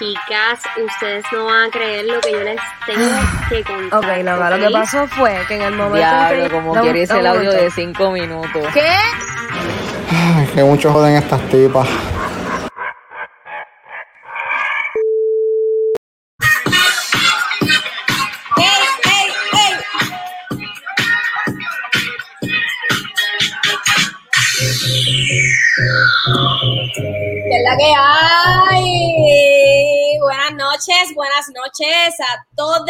Chicas, ustedes no van a creer lo que yo les tengo que contar. Ok, lo, lo que pasó fue que en el momento Diablo, que... como Dame- quieres el audio de 5 minutos. ¿Qué? Ay, que mucho joden estas tipas. Buenas noches a todos,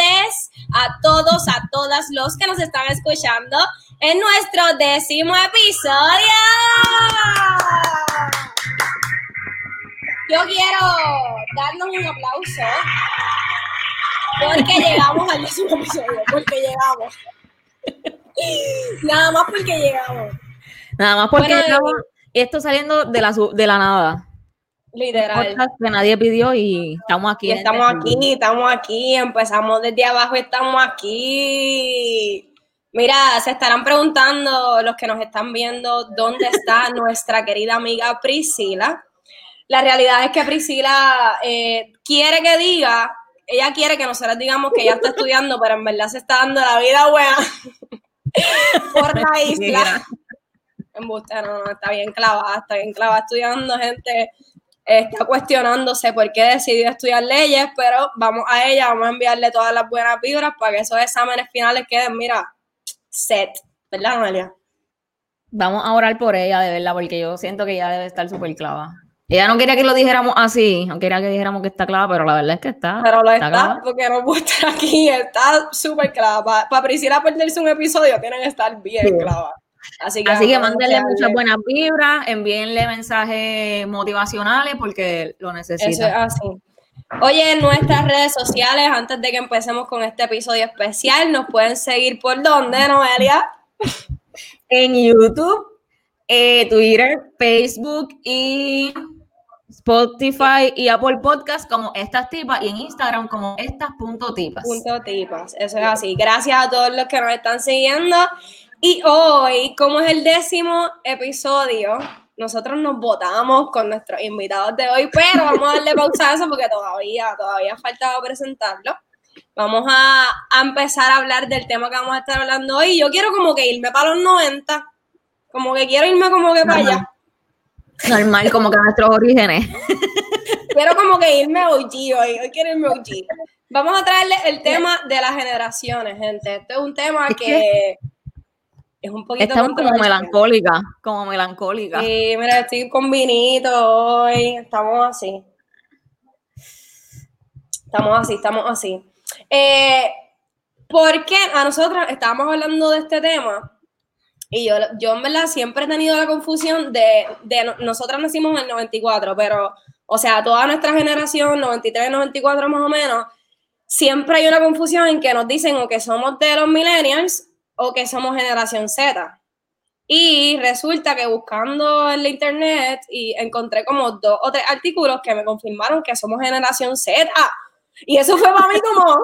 a todos, a todas los que nos están escuchando en nuestro décimo episodio. Yo quiero darnos un aplauso porque llegamos al décimo episodio, porque llegamos. Nada más porque llegamos. Nada más porque Bueno, estamos- esto saliendo de la, de la nada. Literal. Que nadie pidió y estamos aquí. Y en estamos aquí, estamos aquí, empezamos desde abajo, estamos aquí. Mira, se estarán preguntando los que nos están viendo dónde está nuestra querida amiga Priscila. La realidad es que Priscila eh, quiere que diga, ella quiere que nosotros digamos que ella está estudiando, pero en verdad se está dando la vida buena por la isla. Embuste, no, no, está bien clavada, está bien clavada estudiando, gente está cuestionándose por qué decidió estudiar leyes, pero vamos a ella, vamos a enviarle todas las buenas vibras para que esos exámenes finales queden, mira, set, ¿verdad, Amelia? Vamos a orar por ella, de verdad, porque yo siento que ella debe estar súper clava. Ella no quería que lo dijéramos así, no quería que dijéramos que está clava, pero la verdad es que está. Pero lo está, clava. porque no puede estar aquí, está súper clava. Para Priscila perderse un episodio, tienen que estar bien Sí. clava. Así que, Así que mándenle muchas buenas vibras, envíenle mensajes motivacionales porque lo Eso es así. Oye, en nuestras redes sociales, antes de que empecemos con este episodio especial, nos pueden seguir por dónde, Noelia. En YouTube, eh, Twitter, Facebook y Spotify y Apple Podcast como estas tipas y en Instagram como estas.tipas. Punto tipas, eso es así. Gracias a todos los que nos están siguiendo. Y hoy, como es el décimo episodio, nosotros nos votamos con nuestros invitados de hoy, pero vamos a darle pausa a eso porque todavía, todavía faltaba presentarlo. Vamos a, a empezar a hablar del tema que vamos a estar hablando hoy. Yo quiero como que irme para los 90, como que quiero irme como que para allá. Normal, como que nuestros orígenes. Quiero como que irme OG hoy, hoy quiero irme OG. Vamos a traerle el tema de las generaciones, gente. Este es un tema que es un poquito Estamos como melancólicas, como melancólicas. Sí, mira, estoy con vinito hoy, estamos así. Estamos así, estamos así. Eh, porque a nosotros estábamos hablando de este tema y yo, yo en verdad siempre he tenido la confusión de, de no- nosotras nacimos en el 94, pero, o sea, toda nuestra generación, 93, 94 más o menos, siempre hay una confusión en que nos dicen o que somos de los millennials o que somos generación Z. Y resulta que buscando en la internet y encontré como dos o tres artículos que me confirmaron que somos generación Z. Y eso fue para mí como,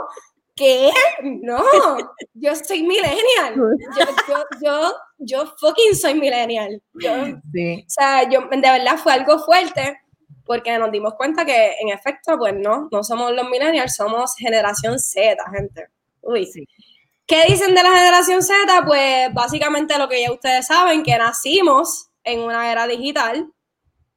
¿qué? No, yo soy millennial. Yo, yo, yo, yo fucking soy millennial. Yo, Sí. o sea, yo, de verdad fue algo fuerte porque nos dimos cuenta que en efecto, pues no, no somos los millennials, somos generación Z, gente. Uy. Sí. ¿Qué dicen de la generación Z? Pues básicamente lo que ya ustedes saben, que nacimos en una era digital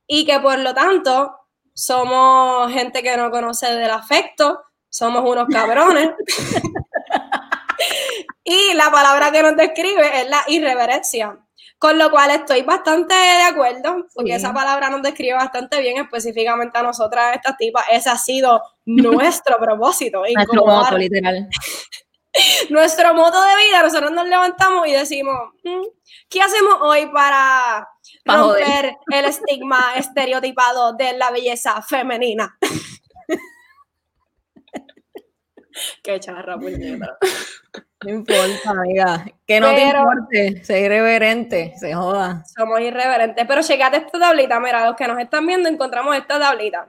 y que por lo tanto somos gente que no conoce del afecto, somos unos cabrones. y la palabra que nos describe es la irreverencia. Con lo cual estoy bastante de acuerdo, porque Sí. esa palabra nos describe bastante bien específicamente a nosotras, estas tipas. Ese ha sido nuestro propósito. Nuestro moto, literal. nuestro modo de vida, nosotros nos levantamos y decimos, "Mm, ¿qué hacemos hoy para Pa' joder". romper el estigma estereotipado de la belleza femenina? Qué charra, puñeta. No importa, amiga. Que no te Pero- importe, sé irreverente, se joda. Somos irreverentes. Pero checate esta tablita, mira, los que nos están viendo encontramos esta tablita.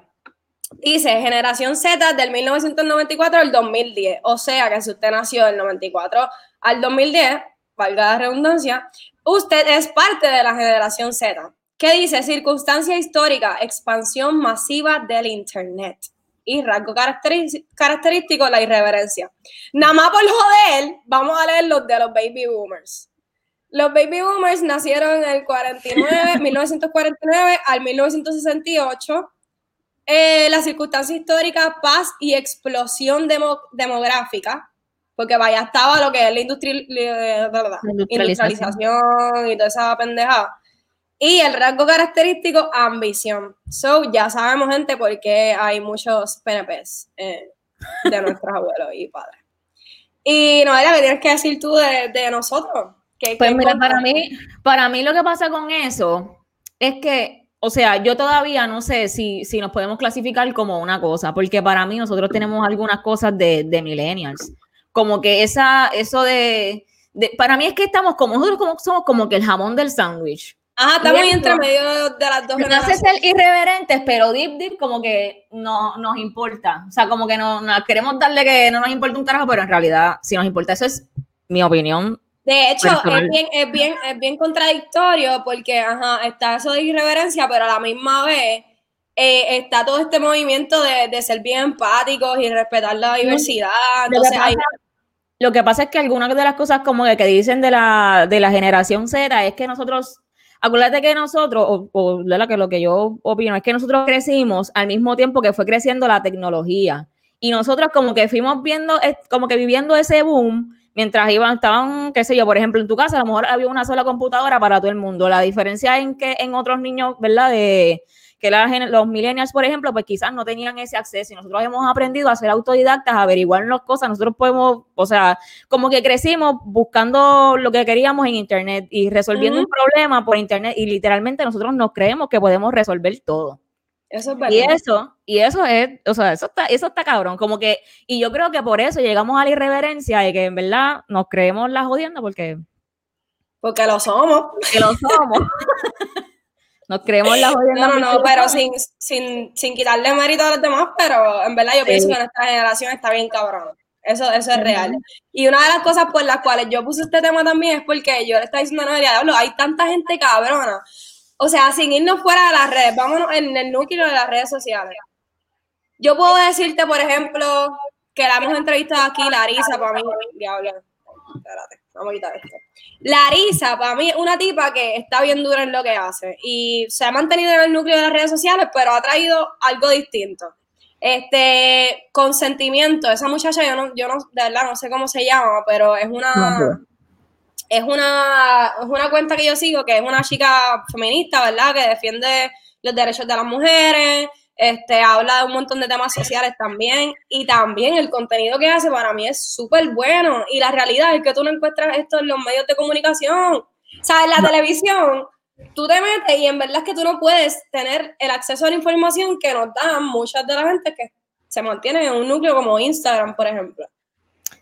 Dice generación Z del 1994 al 2010. O sea que si usted nació del 94 al 2010, valga la redundancia, usted es parte de la generación Z. ¿Qué dice? Circunstancia histórica, expansión masiva del Internet. y rasgo característico, la irreverencia. Nada más por joder, vamos a leer los de los baby boomers. Los baby boomers nacieron en el 49, 1949 al 1968. Eh, la circunstancia histórica, paz y explosión demo- demográfica, porque vaya, estaba lo que es la industri- eh, Industrialización. industrialización y toda esa pendejada. Y el rasgo característico, ambición. So, ya sabemos, gente, por qué hay muchos PNPs eh, de nuestros abuelos y padres. Y no era que tienes que decir tú de, de nosotros. ¿Qué- Pues mira, para mí, para mí lo que pasa con eso es que, o sea, yo todavía no sé si, si nos podemos clasificar como una cosa, porque para mí nosotros tenemos algunas cosas de, de millennials, como que esa, eso de, de- para mí es que estamos como, nosotros como, somos como que el jamón del sándwich. Ajá, estamos entre medio de las dos hace generaciones. ser irreverentes, pero deep, deep, como que no nos importa. O sea, como que no, no- queremos darle que no nos importa un carajo, pero en realidad sí nos importa. Eso es mi opinión. De hecho, Personal. es bien, es, bien, es bien contradictorio porque ajá, está eso de irreverencia, pero a la misma vez eh, está todo este movimiento de, de ser bien empáticos y respetar la diversidad. Lo que, Entonces, hay, pasa, lo que pasa es que algunas de las cosas como que, que dicen de la, de la generación Z es que nosotros, acuérdate que nosotros, o, o de la que lo que yo opino, es que nosotros crecimos al mismo tiempo que fue creciendo la tecnología. Y nosotros como que fuimos viendo, como que viviendo ese boom, mientras iban, estaban, qué sé yo, por ejemplo, en tu casa a lo mejor había una sola computadora para todo el mundo. La diferencia en que en otros niños, ¿verdad? De que la los millennials, por ejemplo, pues quizás no tenían ese acceso y nosotros hemos aprendido a ser autodidactas, a averiguar las cosas, nosotros podemos, o sea, como que crecimos buscando lo que queríamos en internet y resolviendo un problema por internet y literalmente nosotros nos creemos que podemos resolver todo. Eso es verdad. Y eso, y eso es, o sea, eso está, eso está cabrón, como que, y yo creo que por eso llegamos a la irreverencia de que en verdad nos creemos la jodienda porque Porque lo somos. que lo somos. nos creemos la jodienda. No, no, porque no, pero sin, sin, sin quitarle mérito a los demás, pero en verdad yo pienso que nuestra generación está bien cabrón. Eso, eso es real. Y una de las cosas por las cuales yo puse este tema también es porque yo le estaba diciendo a Noelia, hay tanta gente cabrona. O sea, sin irnos fuera de las redes, vámonos en el núcleo de las redes sociales. Yo puedo decirte, por ejemplo, que la hemos entrevistado aquí, Larisa, para mí, diablo. Espérate, vamos a quitar esto. Larisa, para mí, una tipa que está bien dura en lo que hace y se ha mantenido en el núcleo de las redes sociales, pero ha traído algo distinto. Este consentimiento, esa muchacha, yo no, yo no, de verdad no sé cómo se llama, pero es una, es una, es una cuenta que yo sigo, que es una chica feminista, ¿verdad? Que defiende los derechos de las mujeres, este, habla de un montón de temas sociales también, y también el contenido que hace para mí es súper bueno, y la realidad es que tú no encuentras esto en los medios de comunicación, o sea, en la televisión, tú te metes y en verdad es que tú no puedes tener el acceso a la información que nos dan muchas de la gente que se mantienen en un núcleo como Instagram, por ejemplo.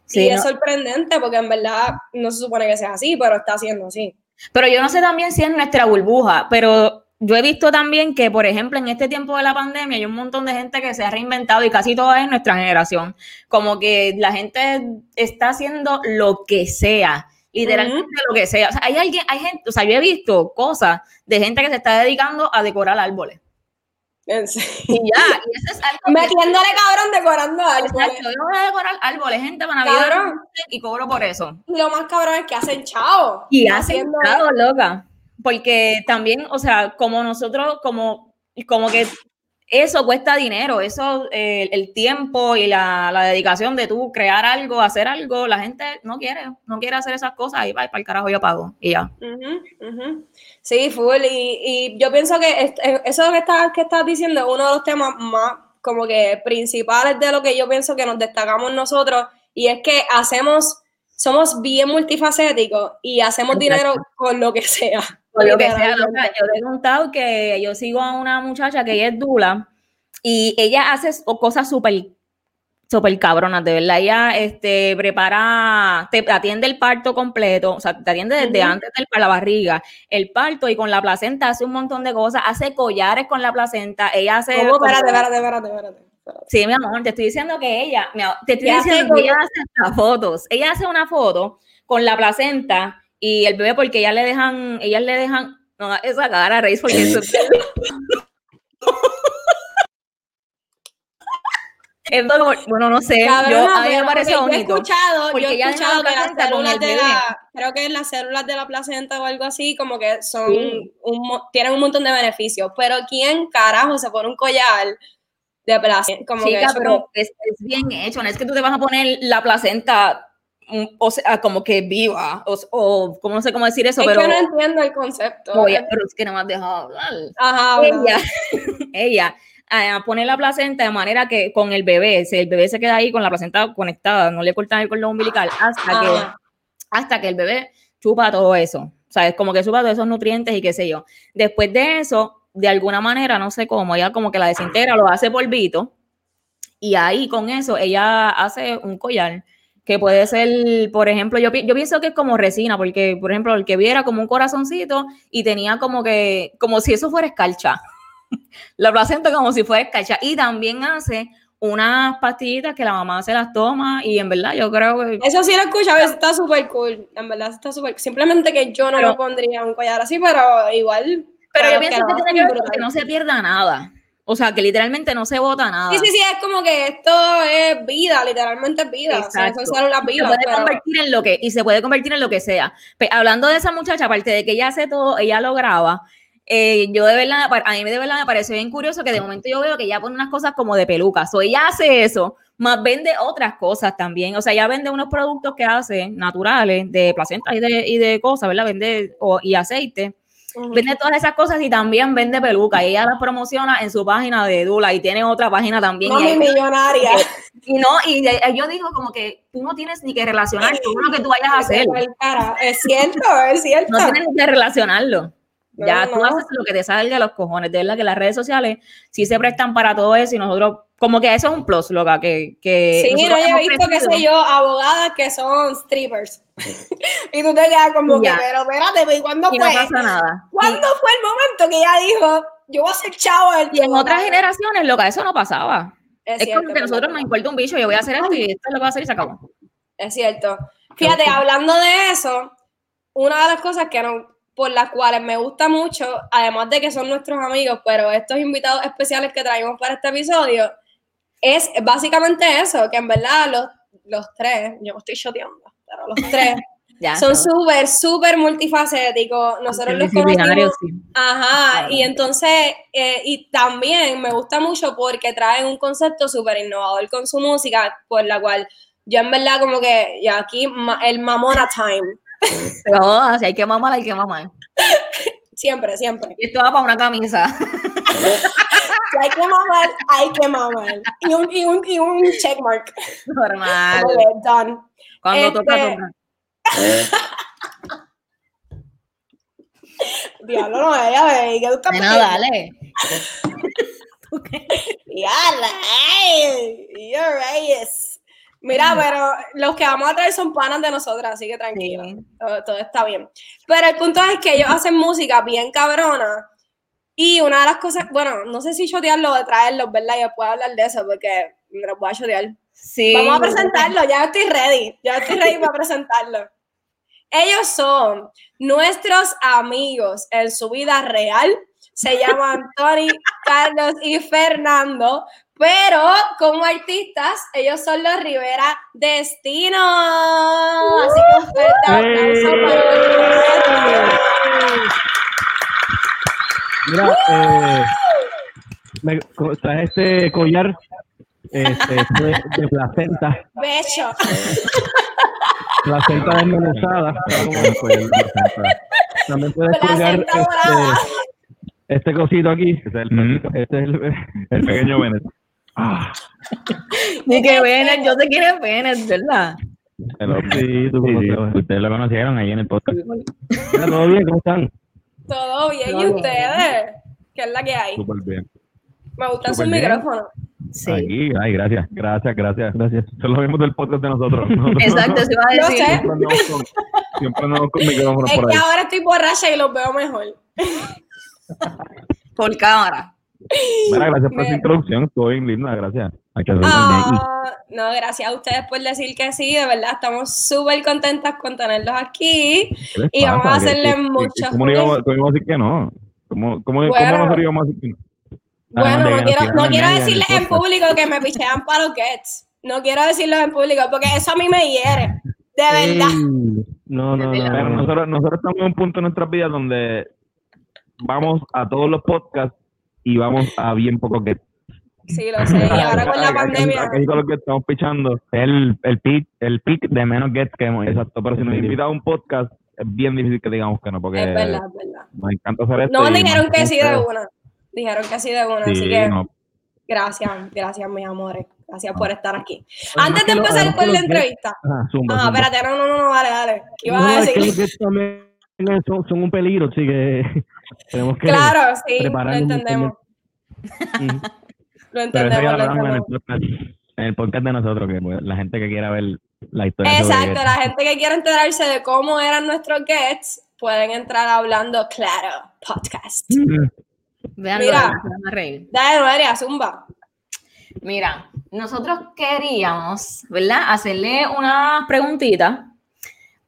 Sí, y no- es sorprendente porque en verdad no se supone que sea así, pero está siendo así. Pero yo no sé también si es nuestra burbuja, pero yo he visto también que, por ejemplo, en este tiempo de la pandemia hay un montón de gente que se ha reinventado y casi toda es nuestra generación. Como que la gente está haciendo lo que sea, literalmente lo que sea. O sea, hay alguien, hay gente, o sea, yo he visto cosas de gente que se está dedicando a decorar árboles. Y ya, y eso es algo que- Metiéndole cabrón decorando algo. Exacto, yo voy a decorar árboles, gente, para Navidad Cabrón. y cobro por eso. Lo más cabrón es que hacen chavo. Y hacen claro, loca. Porque también, o sea, como nosotros, como, como que eso cuesta dinero, eso, eh, el tiempo y la, la dedicación de tú crear algo, hacer algo, la gente no quiere, no quiere hacer esas cosas y va, para el carajo yo pago y ya. Ujú, ujú. Sí, full. Y, y yo pienso que es- es- eso que estás, que estás diciendo es uno de los temas más como que principales de lo que yo pienso que nos destacamos nosotros. Y es que hacemos, somos bien multifacéticos y hacemos Exacto. dinero con lo que sea. Que sea, loca, yo te he contado que yo sigo a una muchacha que ella es Dula y ella hace cosas súper súper cabronas, de verdad. Ella este, prepara, te atiende el parto completo, o sea, te atiende desde antes de la barriga, el parto y con la placenta hace un montón de cosas, hace collares con la placenta, ella hace... ¿Cómo? Espérate, espérate, espérate, espérate. Sí, mi amor, te estoy diciendo que ella, te estoy ¿Qué hace diciendo que ella hace fotos. Ella hace una foto con la placenta y el bebé porque ellas le dejan, ellas le dejan, no esa cara, Reis, porque eso como- bueno, no sé, yo, a mí me parece bonito. Yo he escuchado, yo porque he ella deja escuchado que las células de la, creo que las células de la placenta o algo así, como que son, Sí. un, tienen un montón de beneficios. Pero ¿quién carajo se pone un collar de placenta? Como que eso pero como- es, es bien hecho, no es que tú te vas a poner la placenta, o sea, como que viva, o, o como no sé cómo decir eso, es pero, que no entiendo el concepto. oye, pero es que no me has dejado hablar. Ajá, ella, ella ah, pone la placenta de manera que con el bebé, si el bebé se queda ahí con la placenta conectada, no le cortan el cordón umbilical hasta que, hasta que el bebé chupa todo eso. O sea, es como que chupa todos esos nutrientes y qué sé yo. Después de eso, de alguna manera, no sé cómo, ella como que la desintegra, lo hace polvito y ahí con eso ella hace un collar que puede ser, por ejemplo, yo, pi- yo pienso que es como resina, porque, por ejemplo, el que viera como un corazoncito y tenía como que, como si eso fuera escarcha. la placenta como si fuera escarcha. Y también hace unas pastillitas que la mamá se las toma y en verdad yo creo que... Eso sí lo eso está súper cool. En verdad está súper Simplemente que yo no Pero- me pondría un collar así, pero igual. Pero yo pienso lo que tiene que ver que no se pierda nada. O sea, que literalmente no se bota nada. Sí, sí, sí, es como que esto es vida, literalmente es vida. O sea, Exacto. son células se vivas. puede pero- convertir en lo que y se puede convertir en lo que sea. Pe- hablando de esa muchacha, aparte de que ella hace todo, ella lo graba. eh, yo de verdad, a mí de verdad me pareció bien curioso que de momento yo veo que ella pone unas cosas como de pelucas. O ella hace eso, más vende otras cosas también. O sea, ella vende unos productos que hace naturales de placenta y de, y de cosas, ¿verdad? Vende o- y aceite. Ujú. Vende todas esas cosas y también vende pelucas. Y ella las promociona en su página de Dula y tiene otra página también. y Mami ahí- millonaria. y no, y de- yo digo como que tú no tienes ni que relacionar todo lo que tú vayas a hacer. Es cierto, es cierto. No tienes ni que relacionarlo. No, ya no, tú no. haces lo que te salga de los cojones. De verdad que las redes sociales sí se prestan para todo eso y nosotros, como que eso es un plus, loca, que, que Sí, no, nosotros yo he visto, qué sé yo, abogadas que son strippers. y tú te quedas como Ya. que, pero espérate, ¿y cuándo Y no fue? pasa nada. ¿Cuándo fue el momento que ella dijo, yo voy a ser chavo Y en todo"? otras generaciones, loca, eso no pasaba. Es, Es, cierto, como que nosotros nos importa un bicho, yo voy a hacer esto y esto es lo que voy a hacer y se acabó. Es cierto. Fíjate, hablando de eso, una de las cosas que no, por las cuales me gusta mucho, además de que son nuestros amigos, pero estos invitados especiales que traemos para este episodio, es básicamente eso, que en verdad los, los tres, yo me estoy shoteando, pero los tres Ya, son acabó. súper, súper multifacéticos. Nosotros los conocimos sí. Ajá, Claro. y entonces, eh, y también me gusta mucho porque traen un concepto súper innovador con su música, por la cual yo en verdad como que, ya aquí, el mamona time, Pero oh, si hay que mamar, hay que mamar. siempre, siempre. Y esto va para una camisa. Si hay que mamar, hay que mamar. Y un, y un, y un checkmark. Normal. Done. Cuando Este- toca, toca. Diablo, no, ella ve, que tú estás Nena, dale. Diablo, ey, you're right. Mira, pero los que vamos a traer son panas de nosotras, así que tranquilo. Sí. Todo, todo está bien. Pero el punto es que ellos hacen música bien cabrona. Y una de las cosas, bueno, no sé si shotearlo o traerlos, ¿verdad? Yo puedo hablar de eso porque me los voy a shotear. Sí. Vamos a presentarlo, ya estoy ready. Ya estoy ready para presentarlo. Ellos son nuestros amigos en su vida real. Se llaman Tony, Carlos y Fernando. Pero como artistas, ellos son los Rivera Destino. Así que un fuerte aplauso para ellos. Mira, eh, me traje este collar este, de, de placenta, Beso. placenta desmenuzada. También puedes colgar este, este cosito aquí. Este es el, Este es el, el pequeño Bennett. Ah, Ni que Bennett, yo sé quién es Bennett, ¿verdad? El Sí, tú sí, sí, conoces. ustedes lo conocieron ahí en el podcast. ¿Todo bien? ¿Cómo están? Todo bien, ¿y ustedes? ¿Qué es la que hay? Súper bien. Me gustan sus micrófonos. Sí. Aquí, ay, gracias. Gracias, gracias, gracias. Eso es lo mismo del podcast de nosotros. Nosotros Exacto, se iba a decir. Siempre andamos con, siempre andamos con micrófonos Es por que ahí. ahora estoy borracha y los veo mejor. Por cámara. Mira, gracias por Me- esa introducción. Estuvo bien linda, gracias. Ah, no, gracias a ustedes por decir que sí, de verdad estamos súper contentas con tenerlos aquí. ¿Qué les y vamos a pasa? ¿Qué- hacerle qué- qué- muchos ¿Cómo no íbamos, cómo íbamos a decir que no? ¿Cómo, cómo, Bueno. ¿cómo nosotros íbamos a decir que no? Bueno, de no quiero, no decirles en público que me pichean para los Gets. No quiero decirlo en público porque eso a mí me hiere. De verdad. Ey, No, no, no. Pero no. nosotros, nosotros estamos en un punto en nuestras vidas donde vamos a todos los podcasts y vamos a bien poco que Sí, lo sé. Y ahora con la pandemia. Aquí con lo que estamos pichando es el, el pick el pick de menos gets que hemos exacto pero si nos invitan a un podcast es bien difícil que digamos que no porque Es verdad, es verdad. nos encanta hacer esto No dijeron que sí de una. Dijeron que sí de una. Sí, así que no. gracias, gracias, mis amores. Gracias por estar aquí. Antes de empezar con la entrevista. Ajá, zumba, Ah, zumba. espérate, no, no, no, no, dale, dale. ¿Qué ibas No, a es que decir? los también son, son un peligro, así que tenemos que Claro, sí, lo prepararnos entendemos. Lo pero eso entendemos, lo en el entendemos. podcast en el podcast de nosotros que pues, la gente que quiera ver la historia Exacto, la gente que quiera enterarse de cómo eran nuestros gets, pueden entrar hablando claro podcast. Vean, Mira. Dale, María, zumba. Mira, nosotros queríamos, ¿verdad? Hacerle unas preguntitas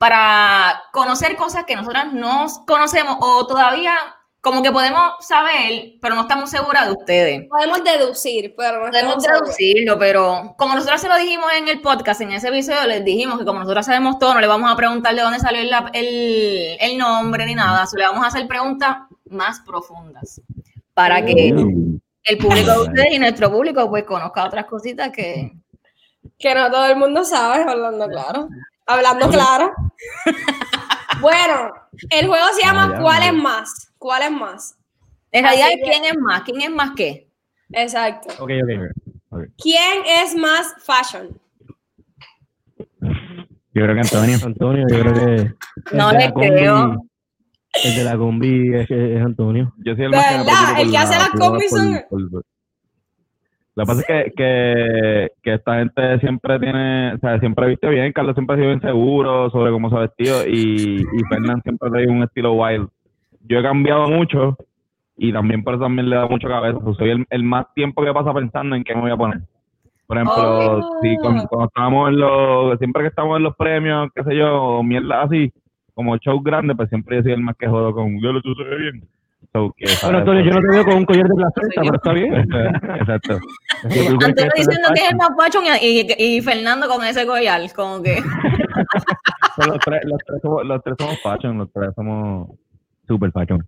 para conocer cosas que nosotras no conocemos o todavía como que podemos saber, pero no estamos seguras de ustedes. Podemos deducir, pero no Podemos estamos seguros. deducirlo, pero como nosotros se lo dijimos en el podcast, en ese episodio, les dijimos que como nosotros sabemos todo, no le vamos a preguntar de dónde salió el, el, el nombre ni nada, solo le vamos a hacer preguntas más profundas para que Uh, el público de ustedes y nuestro público pues conozca otras cositas que... Que no todo el mundo sabe, hablando claro. Hablando claro. bueno, el juego se llama allá, ¿Cuál es más? ¿Cuál es más? En realidad, ¿quién es más? ¿Quién es más qué? Exacto. Ok, ok. ¿Quién es más fashion? yo creo que Antonio Antonio, yo creo que. No le creo. El de la combi es, es Antonio. yo soy el ¿De más que me verdad? ¿El que hace la- las combis por- son- por- Lo que pasa es que, que, que esta gente siempre tiene, o sea, siempre viste bien, Carlos siempre ha sido bien seguro sobre cómo se ha vestido y, y Fernán siempre ha tenido un estilo wild. Yo he cambiado mucho y también por eso también le da mucho cabeza. pues soy el, el más tiempo que pasa pensando en qué me voy a poner. Por ejemplo, Oh. si cuando, cuando estábamos en los, siempre que estamos en los premios, qué sé yo, o mierda así, como show grande, pues siempre yo soy el más que jodo con, yo lo sé bien. So, que, Bueno. Antonio, yo no te veo con un collar de placenta, pero está bien. Exacto. Antonio diciendo que es el más guacho y, y- y Fernando con ese collar, como que... Los, tres, los, tres somos, los tres somos fashion, los tres somos super fashion.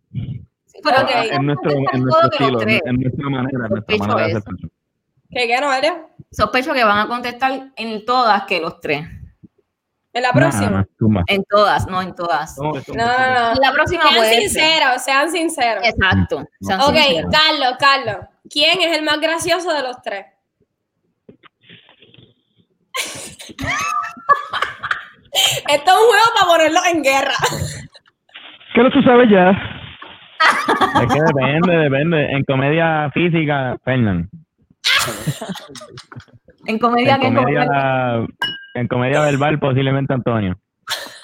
Pero Ok. que En nuestro, en nuestro que los estilo, tres. en, en nuestra manera, en nuestra manera de hacer fashion. ¿Qué qué, Noelia? Sospecho que van a contestar en todas que los tres. ¿En la próxima? nah. En todas, no en todas. No, no, no. La próxima Sean puede ser. sinceros, sean sinceros. Exacto. sean Ok, sinceros. Carlos, Carlos. ¿Quién es el más gracioso de los tres? Esto es un juego para ponerlo en guerra. ¿Qué lo tú sabes ya? Es que depende, depende. En comedia física, Fernán. En comedia, En que comedia, en comedia verbal, posiblemente Antonio.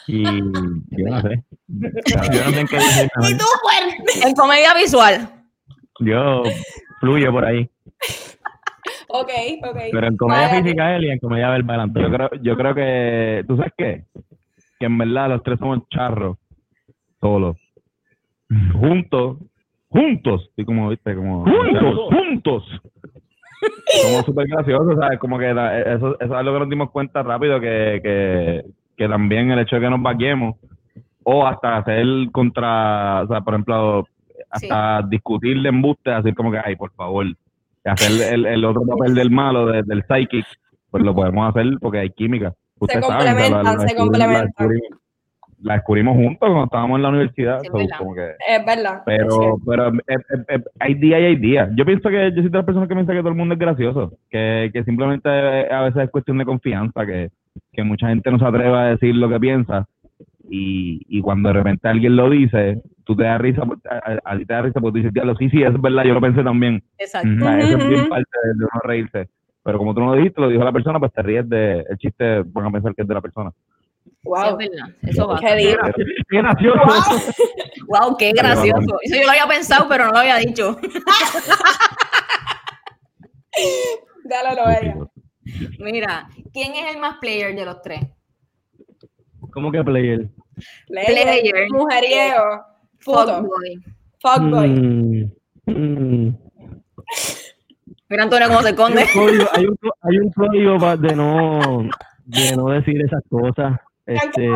Y yo no sé. Yo no sé en qué decir. Y tú, en comedia visual. Yo fluyo por ahí. Ok, ok. Pero en comedia Vale. física él y en comedia verbal Antonio. Yo creo, yo creo que, ¿tú sabes qué? Que en verdad los tres somos charros, solos, juntos, juntos, y como, viste, como... Juntos, juntos. Somos súper graciosos, ¿sabes? Como que la- eso, eso es lo que nos dimos cuenta rápido, que, que, que también el hecho de que nos vaquemos, o hasta hacer contra, o sea, por ejemplo, hasta discutir de embuste, así como que, ay, por favor, hacer el, el otro papel del malo, de- del psychic, pues lo podemos hacer porque hay química. Ustedes sea, complementan, se complementan. La descubrimos juntos cuando estábamos en la universidad. Sí, es verdad. como que, Es verdad. es pero, pero eh, eh, eh, hay días y hay días. Yo pienso que yo soy de las personas que piensa que todo el mundo es gracioso, que, que simplemente a veces es cuestión de confianza, que, que mucha gente no se atreve a decir lo que piensa y, y cuando de repente alguien lo dice, tú te das risa, por- a, ti te da risa porque tú dices, diablo, sí, sí, es verdad, yo lo pensé también. Exacto. Eso es bien parte de, de uno reírse. Pero como tú no lo dijiste, lo dijo la persona, pues te ríes de el chiste, van a pensar que es de la persona. Sí, es Wow. verdad. Eso va. Qué. Qué gracioso. Wow, qué gracioso. Eso yo lo había pensado, pero no lo había dicho. Dale, Noelia. Mira, ¿quién es el más player de los tres? ¿Cómo que player? Player. Mujeriego. Puto. Fuckboy. Fuckboy. Mm, mm. Mira Antonio cómo se Hay esconde. un código, hay un, hay un código de no de no decir esas cosas. Este,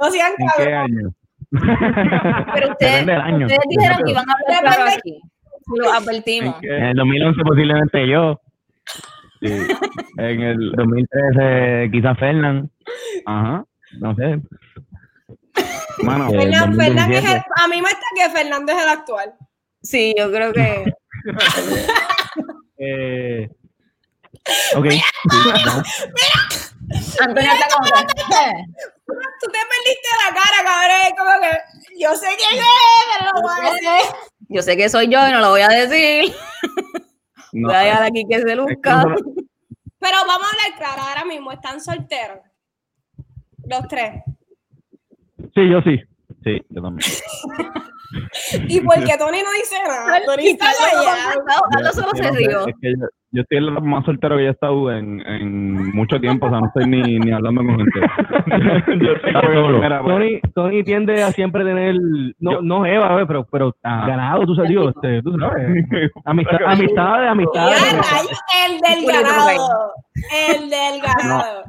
No sean ¿En qué año? Pero ustedes, año. ustedes dijeron que iban a hablar claro aquí. Lo advertimos. ¿En el 2011 posiblemente yo. Sí. En el 2013 quizás Fernán. Ajá. No sé. Mano, Fernan- Fernan es 2017. el- a mí me está que Fernando es el actual. Sí, yo creo que. eh, ok. Antonio está como. Tú te perdiste la cara, cabrón. Como que yo sé quién es, pero no voy a decir. Yo sé que soy yo y no lo voy a decir. no, Voy a dejar aquí que se es que luzca. no- Pero vamos a hablar claro, ahora mismo están solteros. Los tres. Sí, yo sí. Sí, yo también. Y porque Tony no dice nada. Tony está. Carlos solo se no sé, rió. es que yo, yo estoy el más soltero que he estado en, en mucho tiempo, o sea, no estoy ni, ni hablando con gente. yo estoy como que, solo. mira, pues, Tony, Tony tiende a siempre tener, no, Yo- no Eva, pero, pero Ajá. ganado, tú sabes, digo, este, tú sabes. Amistad, amistades, Ya, amistades. rayos, el del ganado. El del ganado.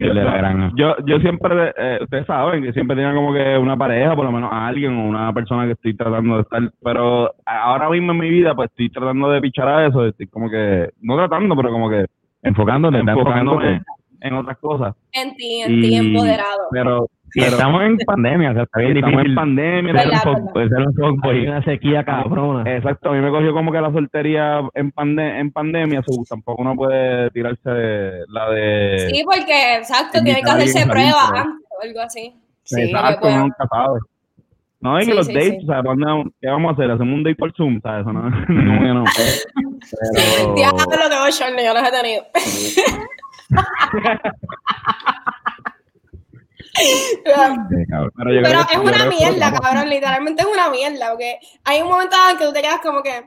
El de la granja. Yo, yo siempre, eh, ustedes saben que siempre tenía como que una pareja, por lo menos a alguien o una persona que estoy tratando de estar, pero ahora mismo en mi vida pues estoy tratando de pichar a eso, estoy como que, no tratando, pero como que enfocándome enfocándote. en otras cosas. En ti, en ti, empoderado. Pero, Pero estamos en pandemia, o sea, está bien estamos difícil. en pandemia. Ser un fuckboy. Una sequía cabrona. Exacto, a mí me cogió como que la soltería en, pande en pandemia, so, tampoco uno puede tirarse de- la de... Sí, porque, exacto, tiene que hacerse pruebas antes o algo así. Sí, Exacto, uno nunca sabe. No, y Sí, que los sí, dates, sí. o sea, ¿dónde- ¿qué vamos a hacer? ¿Hacemos un date por Zoom? ¿Sabes? Eso no, que no. Pero... Diablo, que voy yo los he tenido. Cabrón. Pero, es una mierda, cabrón, literalmente es una mierda, porque hay un momento en que tú te quedas como que,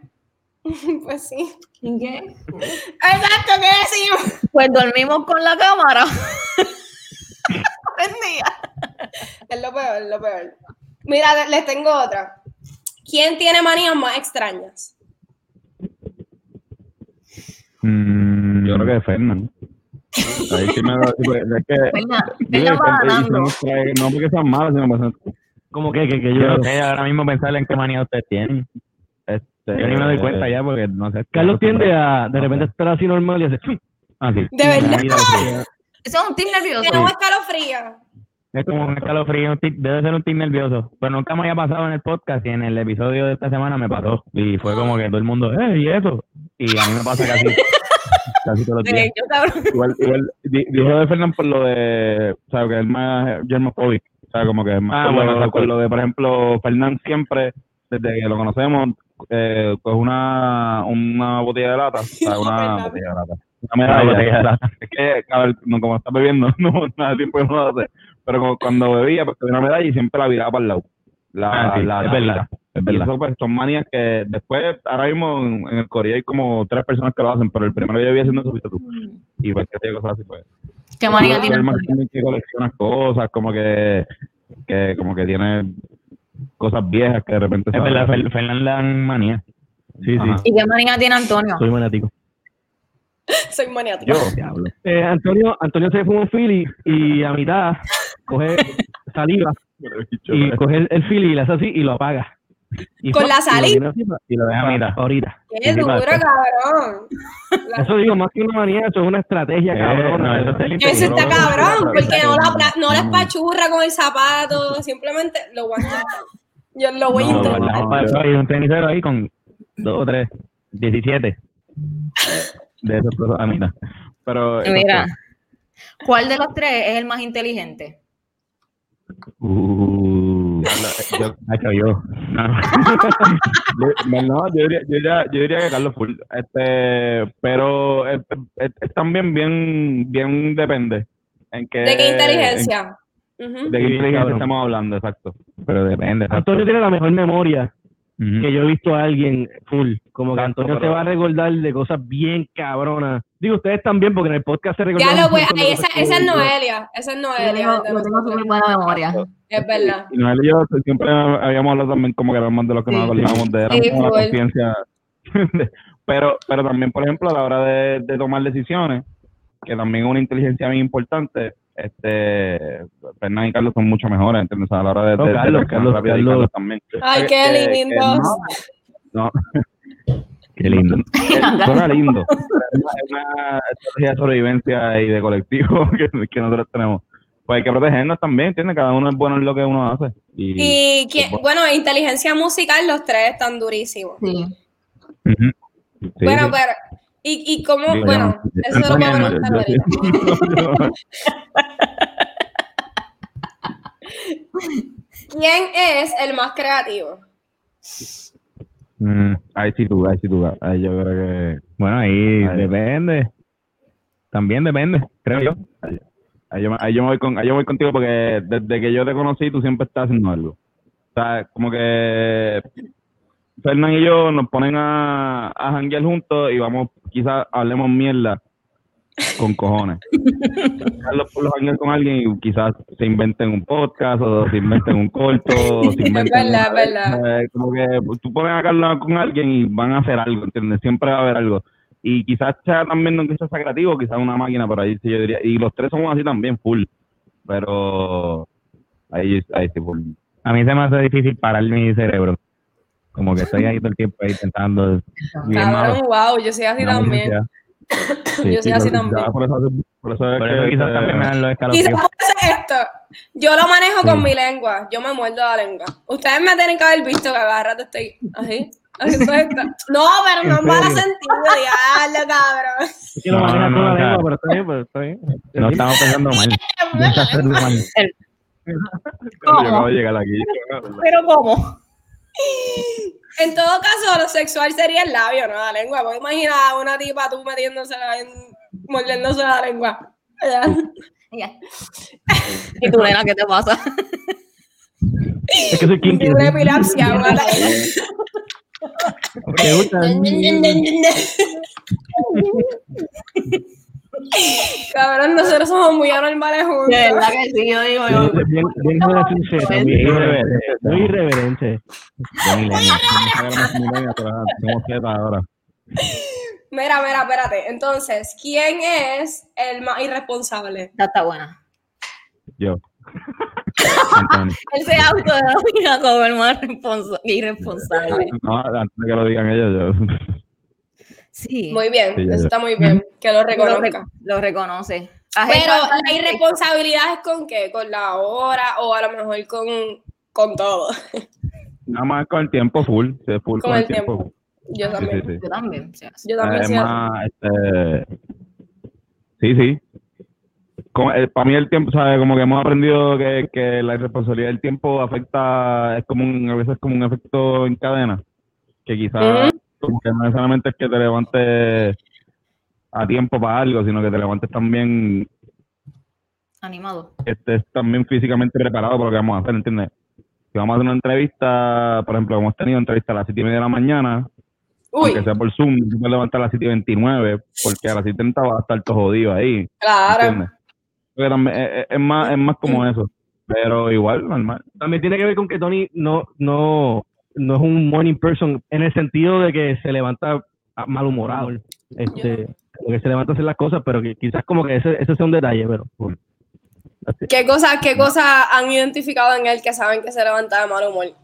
pues sí. ¿Qué? Exacto, ¿qué decimos? Pues dormimos con la cámara. Es lo peor, es lo peor. Mira, le- les tengo otra. ¿Quién tiene manías más extrañas? Mm, Yo creo que es Fernan. Ahí sí me da- sí, pues, es que- digo, Fernan va ganando. son No porque sean malas, sino porque Como que, que, que Yo no sé ahora mismo pensar en qué manía ustedes tienen. este, Yo ni me doy cuenta ya porque no sé. Carlos tiende a de repente estar así normal y hace. Ah, sí. De verdad. Eso es un team nervioso. Tenemos escalofrío. Es como un escalofrío, un tic- debe ser un tic nervioso. Pero nunca me había pasado en el podcast y en el episodio de esta semana me pasó. Y fue como que todo el mundo, ¡eh! ¿Y eso? Y a mí me pasa casi, casi todos los días. Igual, igual di- dijo de Fernan por lo de, o sea, que es más germophobic, o sea, como que es más Ah, bueno, lo, por lo de, por ejemplo, Fernán siempre, desde que lo conocemos, eh, coge una, una botella de lata, o sea, una Fernán. botella de lata, una medalla. de lata. Es que, a ver, no, como está bebiendo, no, nada de tiempo que no lo hace, pero cuando bebía, pues tenía una medalla y siempre la viraba para el lado. La, Ah, sí, la es verdad, es Y verdad. eso pues son manías que después, ahora mismo en, en el Corea hay como tres personas que lo hacen, pero el primero que yo vi haciendo eso fuiste tú. Y pues que te cosas así pues. ¿Qué manía Tú tiene? eres más como que coleccionas cosas, como que, que como que tiene cosas viejas que de repente Es verdad, Fernán le dan manía. Sí, Ajá. sí. ¿Y qué manía tiene Antonio? Soy maniático. Soy maniático. Yo, Diablo. Eh, Antonio, Antonio se fue un Philly y a mitad coge saliva y coge el, el Philly y le hace así y lo apaga. Y Con la saliva. Y lo deja mitad. Ahorita. Qué duro, cabrón. Eso digo, más que una manía, eso es una estrategia, Eh, cabrón. no, eso está. Eso está cabrón, porque no la, no, la espachurra con el zapato, simplemente lo voy a. Yo lo voy a intentar. Guardamos para eso y un tenisero ahí con dos o tres, 17 de esos cosas a mitad. pero Mira, ¿cuál de los tres es el más inteligente? Uh, yo, Nacho, yo. No. yo- no, yo diría, yo diría, yo diría que Carlos Full, este, pero es, es- es también bien, bien depende. En qué, ¿De qué inteligencia? En- de qué Sí, inteligencia cabrón. estamos hablando, exacto. Pero depende. exacto. Antonio tiene la mejor memoria Ujú. que yo he visto a alguien full. Como que Exacto, Antonio se pero- va a recordar de cosas bien cabronas. Digo, ustedes también, porque en el podcast se recordaron. Ya lo voy, ahí esa, es yo- Noelia, esa es Noelia. de nosotros. buena memoria. Es verdad. Y Noel y yo siempre habíamos hablado también como que éramos de los que nos Sí. acordábamos de Sí, éramos la full. conciencia. Pero, pero también, por ejemplo, a la hora de, de tomar decisiones, que también es una inteligencia bien importante, este Fernán y Carlos son mucho mejores, ¿entiendes? A la hora de, No, de- de Carlos, Carlos, Carlos. también. Ay, qué no, no, Qué lindo. Suena lindo. Es una, es una estrategia de sobrevivencia y de colectivo que, que nosotros tenemos. Pues hay que protegernos también, ¿entiendes? Cada uno es bueno en lo que uno hace. Y, Y que, bueno, inteligencia musical, los tres están durísimos. Sí. Bueno, sí. pero, ¿y, y cómo? Bueno, yo- eso lo puedo Antonio, preguntar yo- ahorita. ¿Quién es el más creativo? Mm, ahí sí tú, ahí sí tú. Ahí yo creo que... Bueno, ahí Ahí. depende. También depende, creo yo. Ahí yo, me- ahí yo me voy con, ahí yo voy contigo porque desde que yo te conocí tú siempre estás haciendo algo. O sea, como que Fernán y yo nos ponen a, a janguear juntos y vamos, quizás hablemos mierda con cojones. Carlos por los janguear con alguien y quizás se inventen un podcast o se inventen un corto o se inventen una- eh, como que tú pones a Carlos con alguien y van a hacer algo, ¿entiendes? Siempre va a haber algo. Y quizás sea también, no quizás sea creativo, quizás una máquina, por ahí sí yo diría. Y los tres somos así también, full. Pero ahí, ahí sí, full. A mí se me hace difícil parar mi cerebro. Como que estoy ahí todo el tiempo ahí malo. Cabrón, wow, yo soy así también. Yo soy así también. Por eso, por eso es Por que, eso quizás también me dan los ¿Y escalofríos. sabes esto? Yo lo manejo Sí. con mi lengua. Yo me muerdo la lengua. Ustedes me tienen que haber visto que cada rato estoy así. No, pero no ¿En es serio? sentido, diablo, cabrón. Es que lo No, manejas no, con la lengua, pero está bien, pero está bien. No estamos pensando mal. No estás pensando mal. yo acabo de llegar aquí. Pero ¿cómo? En todo caso, lo sexual sería el labio, no la lengua. Puedo imaginar a una tipa tú metiéndosela en. mordiéndose la lengua. Ya. Ya. ¿Y tú, nena, qué te pasa? Es que soy kinky. Una epilepsia, una- ¿Te gusta? Cabrón, nosotros somos muy anormales De juntos. verdad que sí, yo digo, yo. Bien, bien de irreverente, muy irreverente. De ahora. Mira, mira, espérate. Entonces, ¿quién es el más irresponsable? Está buena. Yo. Él se autodenomina como el más responsa- irresponsable. No, antes de que lo digan ellos, yo. Sí. Muy bien, Sí, eso está muy bien, que lo lo, reconozca. rec- lo reconoce. Pero la irresponsabilidad es con qué? Con la hora o a lo mejor con, con todo. Nada más con el tiempo full. Con el tiempo. Yo Sí, también. sí, sí. Yo también. Yo también es soy así. más, este, sí, sí. para mí el tiempo, ¿sabes? Como que hemos aprendido que, que la irresponsabilidad del tiempo afecta, es como un, a veces como un efecto en cadena, que quizás como que no necesariamente es que te levantes a tiempo para algo, sino que te levantes también, Animado. que estés también físicamente preparado para lo que vamos a hacer, ¿entiendes? Si vamos a hacer una entrevista, por ejemplo, hemos tenido entrevista a las 7 y media de la mañana, Uy, aunque sea por Zoom, no te puedes levantar a las 7 y 29, porque a las 7 y 30 vas a estar todo jodido ahí. claro. ¿entiendes? Porque también es, es- es más, es más como eso, pero igual, normal. También tiene que ver con que Tony no, no, no es un morning person en el sentido de que se levanta malhumorado. Este, como que se levanta a hacer las cosas, pero que quizás como que ese, ese sea un detalle, pero. ¿Qué cosas qué cosas han identificado en él que saben que se levanta de mal humor?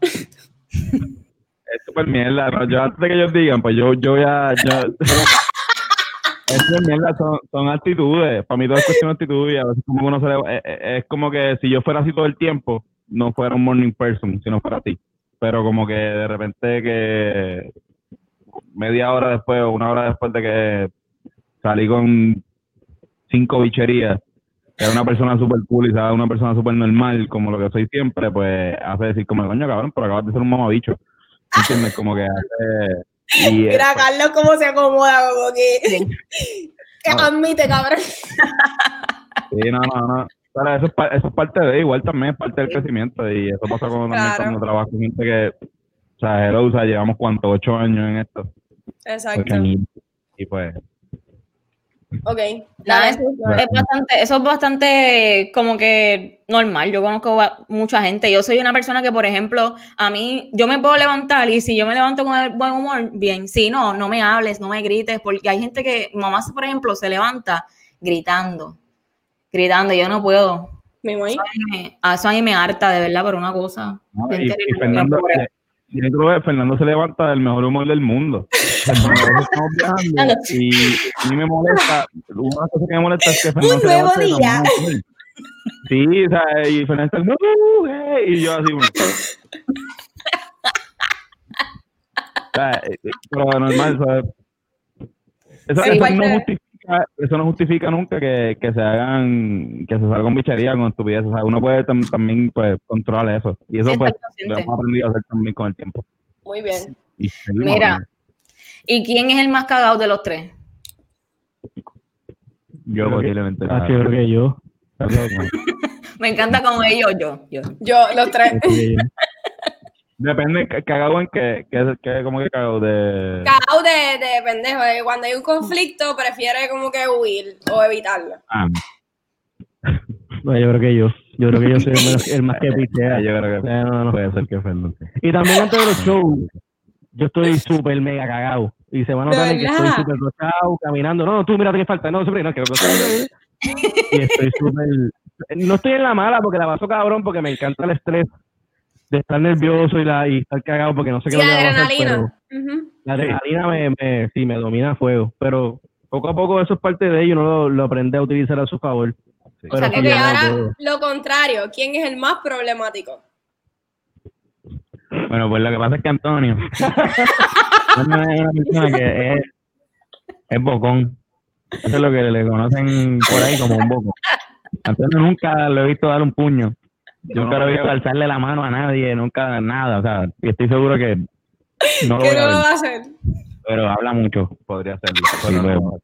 Es súper mierda, ¿no? Yo antes de que ellos digan, pues yo, yo ya, yo, es súper mierda, son, son actitudes, para mí todo es cuestión de actitud y a veces como uno se le- es, es- es como que si yo fuera así todo el tiempo, no fuera un morning person, si no fuera así, pero como que de repente que media hora después o una hora después de que salí con cinco bicherías, era una persona súper cool y sea una persona súper normal, como lo que soy siempre, pues hace decir como, coño, cabrón, pero acabas de ser un mamabicho. ¿Entiendes? Como que hace... Y, Mira, Carlos, cómo se acomoda, como que. que admite, cabrón. sí, no, no, no. Pero eso es, eso es parte de, igual también es parte del crecimiento y eso pasa cuando, también Claro. cuando trabajo con gente que, o sea, hello, o sea, llevamos cuánto, ocho años en esto. Exacto. Ocho años. Y pues, Ok. Nada, eso, es bastante, eso es bastante como que normal. Yo conozco a mucha gente. Yo soy una persona que, por ejemplo, a mí, yo me puedo levantar y si yo me levanto con el buen humor, bien. Si no, no me hables, no me grites, porque hay gente que, mamá, por ejemplo, se levanta gritando, gritando. Yo no puedo. Me voy. Eso a mí eso a mí me harta, de verdad, por una cosa. Y, y Fernando, yo creo que Fernando se levanta del mejor humor del mundo. Viajando y a mí me molesta, una cosas que me molesta es que Fernando Un se nuevo levanta de día. Sí, o sea, y Fernando "Uh, eh", y yo así, bueno. O sea, eh, eh, pero normal, o sea, eso, Sí, eso no de- justifica, eso no justifica nunca que, que se hagan, que se salgan bicherías con estupideces. O sea, uno puede tam- también pues, controlar eso. Y eso pues lo hemos aprendido a hacer también con el tiempo. Muy bien. Y seguimos Mira. ¿Y quién es el más cagado de los tres? yo Creo que- posiblemente. Ah, sí, yo creo que yo. Me encanta como ellos, yo, yo. Yo, los tres. Depende, ca- cagado en que, que, que como que cagado de... Cagao de, de pendejo. de cuando hay un conflicto, prefiere como que huir o evitarlo. Ah, No, yo creo que yo. Yo creo que yo soy el, menos- el más que pichea. yo creo que Eh, no, no. puede ser que Fernando. Y también antes de los shows, yo estoy súper mega cagado. Y se va a notar ¿De en que estoy súper rochado, caminando. No, no, tú mira que falta. No, súper, no, que Y estoy súper. No estoy en la mala porque la paso cabrón porque me encanta el estrés de estar nervioso y, la, y estar cagado porque no sé qué Sí, lo que va a hacer, pero adrenalina. Ujú. la adrenalina me, me, sí, me domina a fuego. Pero poco a poco eso es parte de ello, uno lo, lo aprende a utilizar a su favor. Pero sea, que no ahora lo contrario. ¿Quién es el más problemático? Bueno, pues lo que pasa es que Antonio Antonio es una persona que es, es bocón. Eso es lo que le conocen por ahí como un bocón. Antonio nunca lo he visto dar un puño. Yo nunca no lo he visto alzarle la mano a nadie, nunca nada. O sea, y estoy seguro que no lo ¿Qué voy no a lo va a hacer? pero habla mucho. Podría ser. Sí, pero luego. no.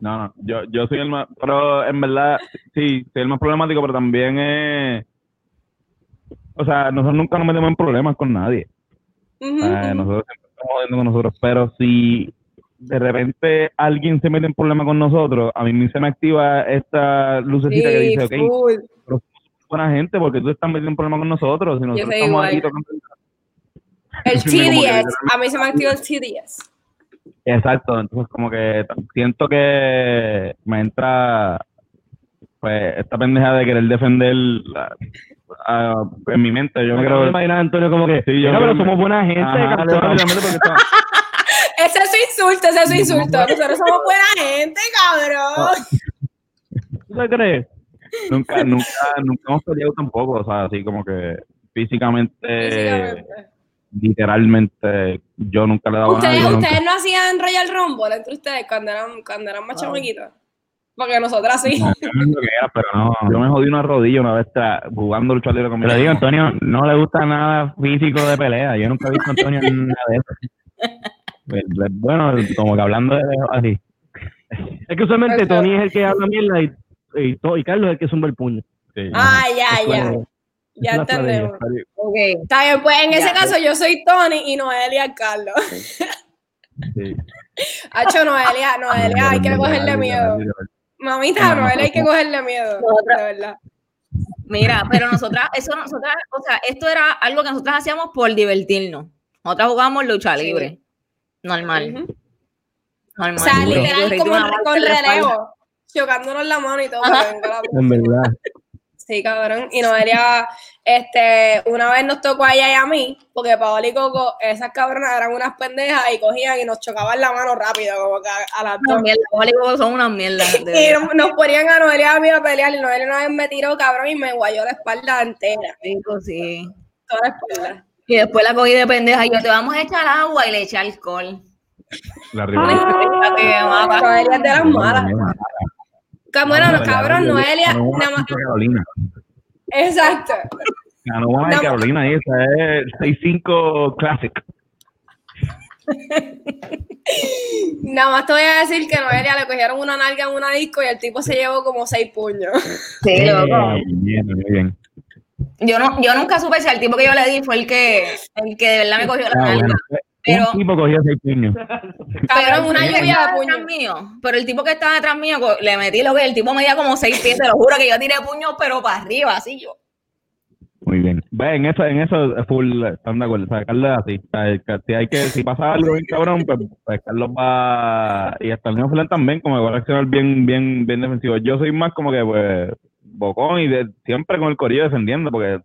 No, no, yo, yo soy el más, pero en verdad, sí, soy el más problemático, pero también es, o sea, nosotros nunca nos metemos en problemas con nadie. Nosotros siempre estamos jodiendo con nosotros, pero si de repente alguien se mete en problema con nosotros, a mí se me activa esta lucecita que dice, ok, full. Buena gente, porque tú estás metiendo en problema con nosotros, si nosotros soy estamos igual. aquí tocando el- TDS. A mí se me activó el TDS. Exacto, entonces como que siento que me entra pues esta pendeja de querer defender la- a- en mi mente, yo me me creo quiero imaginar a Antonio como que, Sí, yo "Mira, creo pero que- somos buena gente, Ajá, cabrón". literalmente porque está- Ese es su insulto, ese es su insulto. Nosotros somos buena gente, cabrón. ¿Tú te crees? Nunca, nunca, nunca hemos peleado tampoco, o sea, así como que físicamente, Físicamente. literalmente, yo nunca le he dado a Ustedes, nadie, nunca- ustedes no hacían Royal Rumble entre ustedes cuando eran, cuando eran más chamaquitos. Porque nosotras sí. No, yo no era, pero no. Yo me jodí una rodilla una vez tra- jugando lucha libre con mi Te lo digo. Antonio, no le gusta nada físico de pelea. Yo nunca he visto a Antonio en nada de eso. Pues, pues, Bueno, como que hablando de así. Es que usualmente. Tony es el que habla mierda y, y, to- y Carlos es el que zumba el puño. Sí. Ah, ya, ya. Ya entendemos. Ok. Está bien, pues en ese Ya. caso yo soy Tony y Noelia Carlos. Sí. Hacho, Noelia, Noelia, hay que cogerle miedo. Mamita, Noelia, hay que cogerle miedo. De verdad. Mira, pero nosotras, eso nosotras, o sea, esto era algo que nosotras hacíamos por divertirnos. Nosotras jugábamos lucha Sí. libre. Normal. Normal. O sea, literal, como con relevo. Chocándonos la mano y todo. la- En verdad. Sí, cabrón. Y Noelia, este, una vez nos tocó a ella y a mí, porque Paola y Coco, esas cabronas eran unas pendejas y cogían y nos chocaban la mano rápido, como que a, a las dos. mierda, los Hollywood son unas mierdas. Y nos- nos ponían a Noelia y a mí a pelear y Noelia una vez me tiró, cabrón, y me guayó la espalda entera, Rico, sí. toda la espalda. Y después la cogí de pendeja y yo te vamos a echar agua y le eché alcohol. La. Noelia es de las malas. Bueno, No, cabrón, Noelia, nada más- Carolina. exacto. Una de. Carolina y esa es 6-5 Classic. Nada más te voy a decir que Noelia le cogieron una nalga en una disco y el tipo se llevó como seis puños. Sí, loco. Bien, muy bien. Yo, no, yo nunca supe si el tipo que yo le di fue el que, el que de verdad me cogió la Ah, nalga. Pero- un tipo cogió seis puños. Cabrón, una el tipo que lluvia estaba de detrás puños. mío, pero el tipo que estaba detrás mío, le metí lo que el tipo medía como seis pies, te lo juro que yo tiré puños, pero para arriba, así yo. Muy bien. Ve, en eso, en eso es full, están de acuerdo. O sea, Carlos es así. O sea, que si hay que, si pasa algo bien cabrón, pues, pues Carlos va, y hasta el mismo Flan también, como que va a reaccionar bien, bien, bien defensivo. Yo soy más como que, pues, bocón y de, siempre con el corillo defendiendo, porque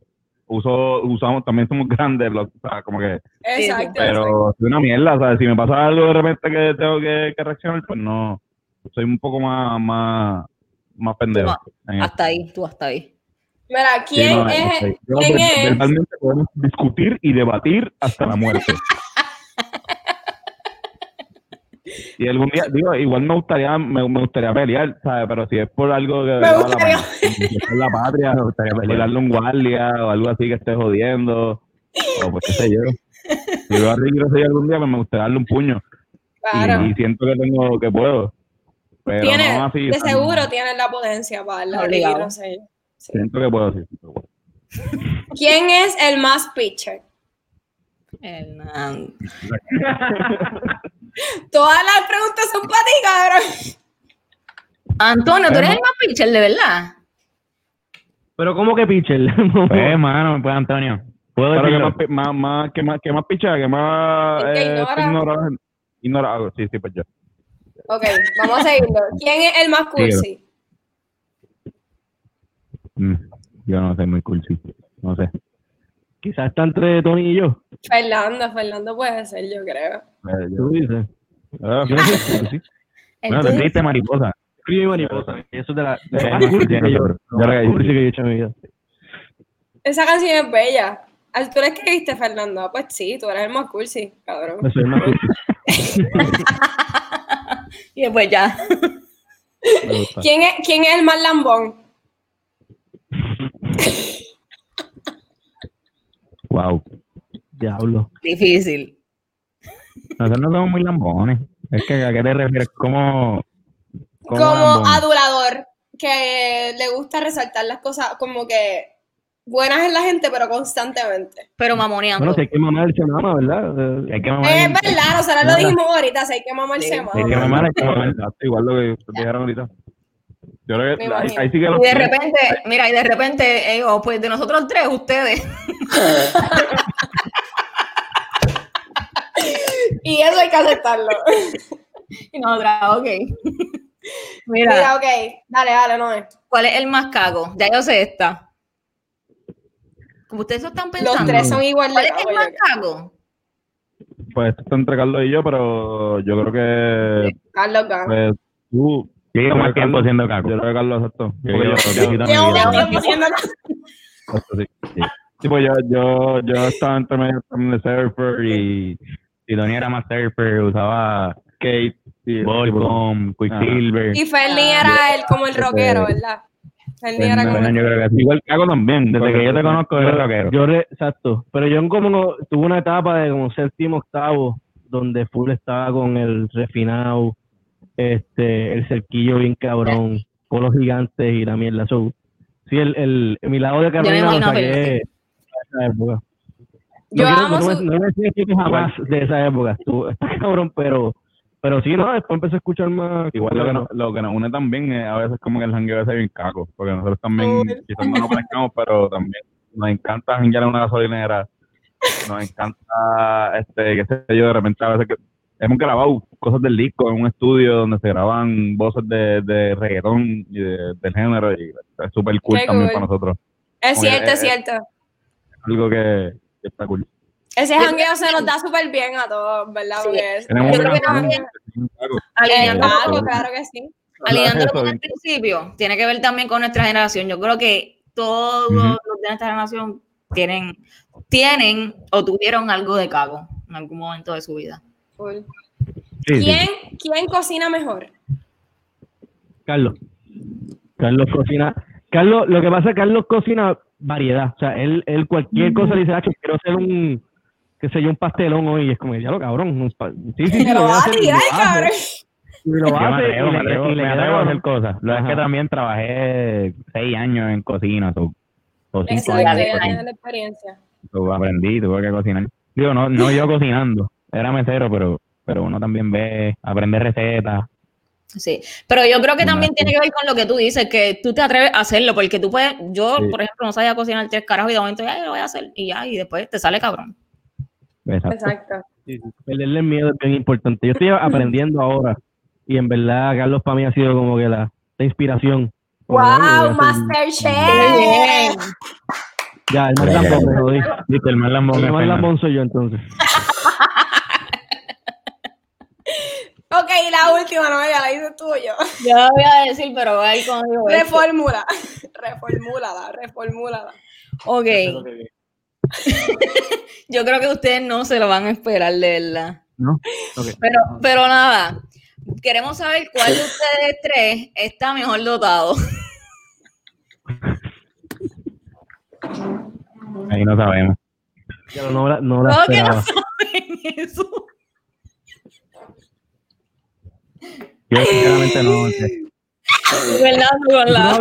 uso, usamos, también somos grandes, los, o sea, como que, Exacto. exacto. pero soy una mierda, o sea, si me pasa algo de repente que tengo que, que reaccionar, pues no, soy un poco más, más, más pendejo. Hasta ahí, tú hasta ahí. Mira, Sí, ¿quién no, es? ok. Yo, ¿Quién pues, es? Verbalmente podemos discutir y debatir hasta la muerte. y algún día, digo, igual me gustaría, me, me gustaría pelear, ¿sabes? Pero si es por algo que Me la gustaría- pena, si es por la patria, me gustaría pelearle un guardia o algo así que esté jodiendo, o pues qué sé yo. Si veo a Ricky Rosselló algún día, pues me gustaría darle un puño. Y- Claro. Y, siento que tengo, que puedo. Pero Tiene, no así. de tan- seguro tienes la potencia para la Obligado. no sé. Siento que puedo, sí. ¿Quién es el más pitcher? Hernán. Todas las preguntas son para ti, cabrón. Antonio, tú eres el más pitcher, de verdad. Pero ¿cómo que pitcher? Pues, mano, pues Antonio. ¿Puedo Pero que decirlo? más, más, más, que más, que más picha, que más eh, ignora. ignora- ignora algo. Sí, sí, pues yo. Ok, vamos a seguirlo. ¿Quién es el más cursi? Mm, yo no soy muy cursi. No sé. Quizás está entre Tony y yo. Fernando, Fernando puede ser, yo creo. Eh, yo- Tú dices. Ah, Yo sí, sí, sí. Bueno, te triste mariposa. Y mariposa. Eso es de la. de Sí, sí, sí, que yo- sí, sí, sí. que he hecho en mi vida. Esa canción es bella. Ah, ¿Tú la escribiste, Fernando? Ah, Pues sí, tú eres el más cursi, cabrón. Yo soy el más cursi. Y después ya. ¿Quién es, ¿Quién es el más lambón? Wow. Diablo. Difícil. Nosotros no somos muy lambones. Es que, ¿a qué te refieres? Como lambón? adulador, que le gusta resaltar las cosas como que buenas en la gente, pero constantemente. Pero mamoneando. Bueno, si hay que mamar, se mama, ¿verdad? Hay que mamar. Es verdad, nosotros lo Nada. dijimos ahorita, si hay que mamarse Sí. más. Hay que mamar, hay que mamar. Igual lo que ustedes dijeron ahorita. Yo creo Me que ahí, imagino. ahí sí que los Y de tres- repente, mira, y de repente, eh, oh, pues de nosotros tres, ustedes. Y eso hay que aceptarlo. Y nosotras, ok. Mira, Mira, ok, dale, dale, no es. ¿cuál es el más cago? Ya yo sé esta. Como ustedes lo están pensando. Los tres son igual ¿Cuál es el más cago? Pues esto está entre Carlos y yo, pero yo creo que Carlos gana. pues, tú. Yo llevo más tiempo siendo caco. Yo creo que Carlos aceptó. Yo llevo- más tiempo siendo Esto sí. Pues yo, yo, yo estaba entre medio de surfer y Si Tony era más surfer, usaba skate. Y, Volcom, Quicksilver. Y Fernie era el como el rockero, ¿verdad? Fernie era como Bueno, yo creo que. Igual cago también. Desde que yo te conozco, eres rockero. Yo, re- exacto. Pero yo como tuve una etapa de como séptimo, octavo, donde full estaba con el refinado, este, el cerquillo bien cabrón, con los gigantes y la mierda. So, sí, el, el, mi lado de Carolina lo saqué esa época. Yo no, quiero- amo no, me- su- no jamás de esa época. Estuvo, está cabrón, pero, pero sí, no, después empecé a escuchar más. Igual lo que, nos, lo que nos une también es a veces como que el jangueo es bien caco, porque nosotros también quizás no nos conectamos, pero también nos encanta janguear en una gasolinera, nos encanta, este, qué sé yo, de repente a veces que hemos grabado cosas del disco en un estudio donde se graban voces de, de reggaetón y de- del género y es súper cool Qué también cool. para nosotros, Es cierto, es cierto. algo que, que está cool. Ese jangueo se nos da súper bien a todos, ¿verdad? Sí. Porque es- Tenemos Yo creo que también-. Alineando, Eh, claro, que sí. alineándolo con el principio, tiene que ver también con nuestra generación. Yo creo que todos los de nuestra generación tienen, tienen o tuvieron algo de cago en algún momento de su vida. Cool. Sí, sí. ¿Quién, ¿Quién cocina mejor? Carlos. Carlos cocina. Carlos, lo que pasa es que Carlos cocina variedad. O sea, él, él cualquier cosa le dice, ah, que quiero hacer un, qué sé yo, un pastelón hoy. Y es como, ya lo cabrón. un pa- Sí, sí, sí. Me lo va a tirar, lo hace, cabrón. y lo Yo me hace, atrevo, atrevo a hacer cosas. Lo es que también trabajé seis años en cocina, so- o cinco años cocina. la experiencia. Aprendí, tuve que cocinar. Digo, no, no yo cocinando, era mesero, pero, pero uno también ve, aprende recetas. Sí, pero yo creo que también tiene que ver con lo que tú dices, que tú te atreves a hacerlo, porque tú puedes, yo, Sí. por ejemplo, no sabía cocinar tres carajos y de momento ya lo voy a hacer y ya, y después te sale cabrón. Exacto. Exacto. Sí, sí. Perderle el miedo es bien importante. Yo estoy aprendiendo ahora y en verdad Carlos para mí ha sido como que la, la inspiración. Como que, "Ay, ¡Wow! Masterchef. Ya, el más lambón me jodí. Viste, el más lambón El más lambón soy yo entonces. Ok, la última, no, ya la hice tú yo. Yo lo voy a decir, pero ahí cuando digo esto. Reformula. Reformúlala, reformúlala. Ok. Yo creo que ustedes no se lo van a esperar, de verdad. ¿No? Ok. Pero, pero nada, queremos saber cuál de ustedes tres está mejor dotado. Ahí no sabemos. Ya no, la- no la Creo que no saben eso. Yo sinceramente no sé. ¿Verdad? Con la-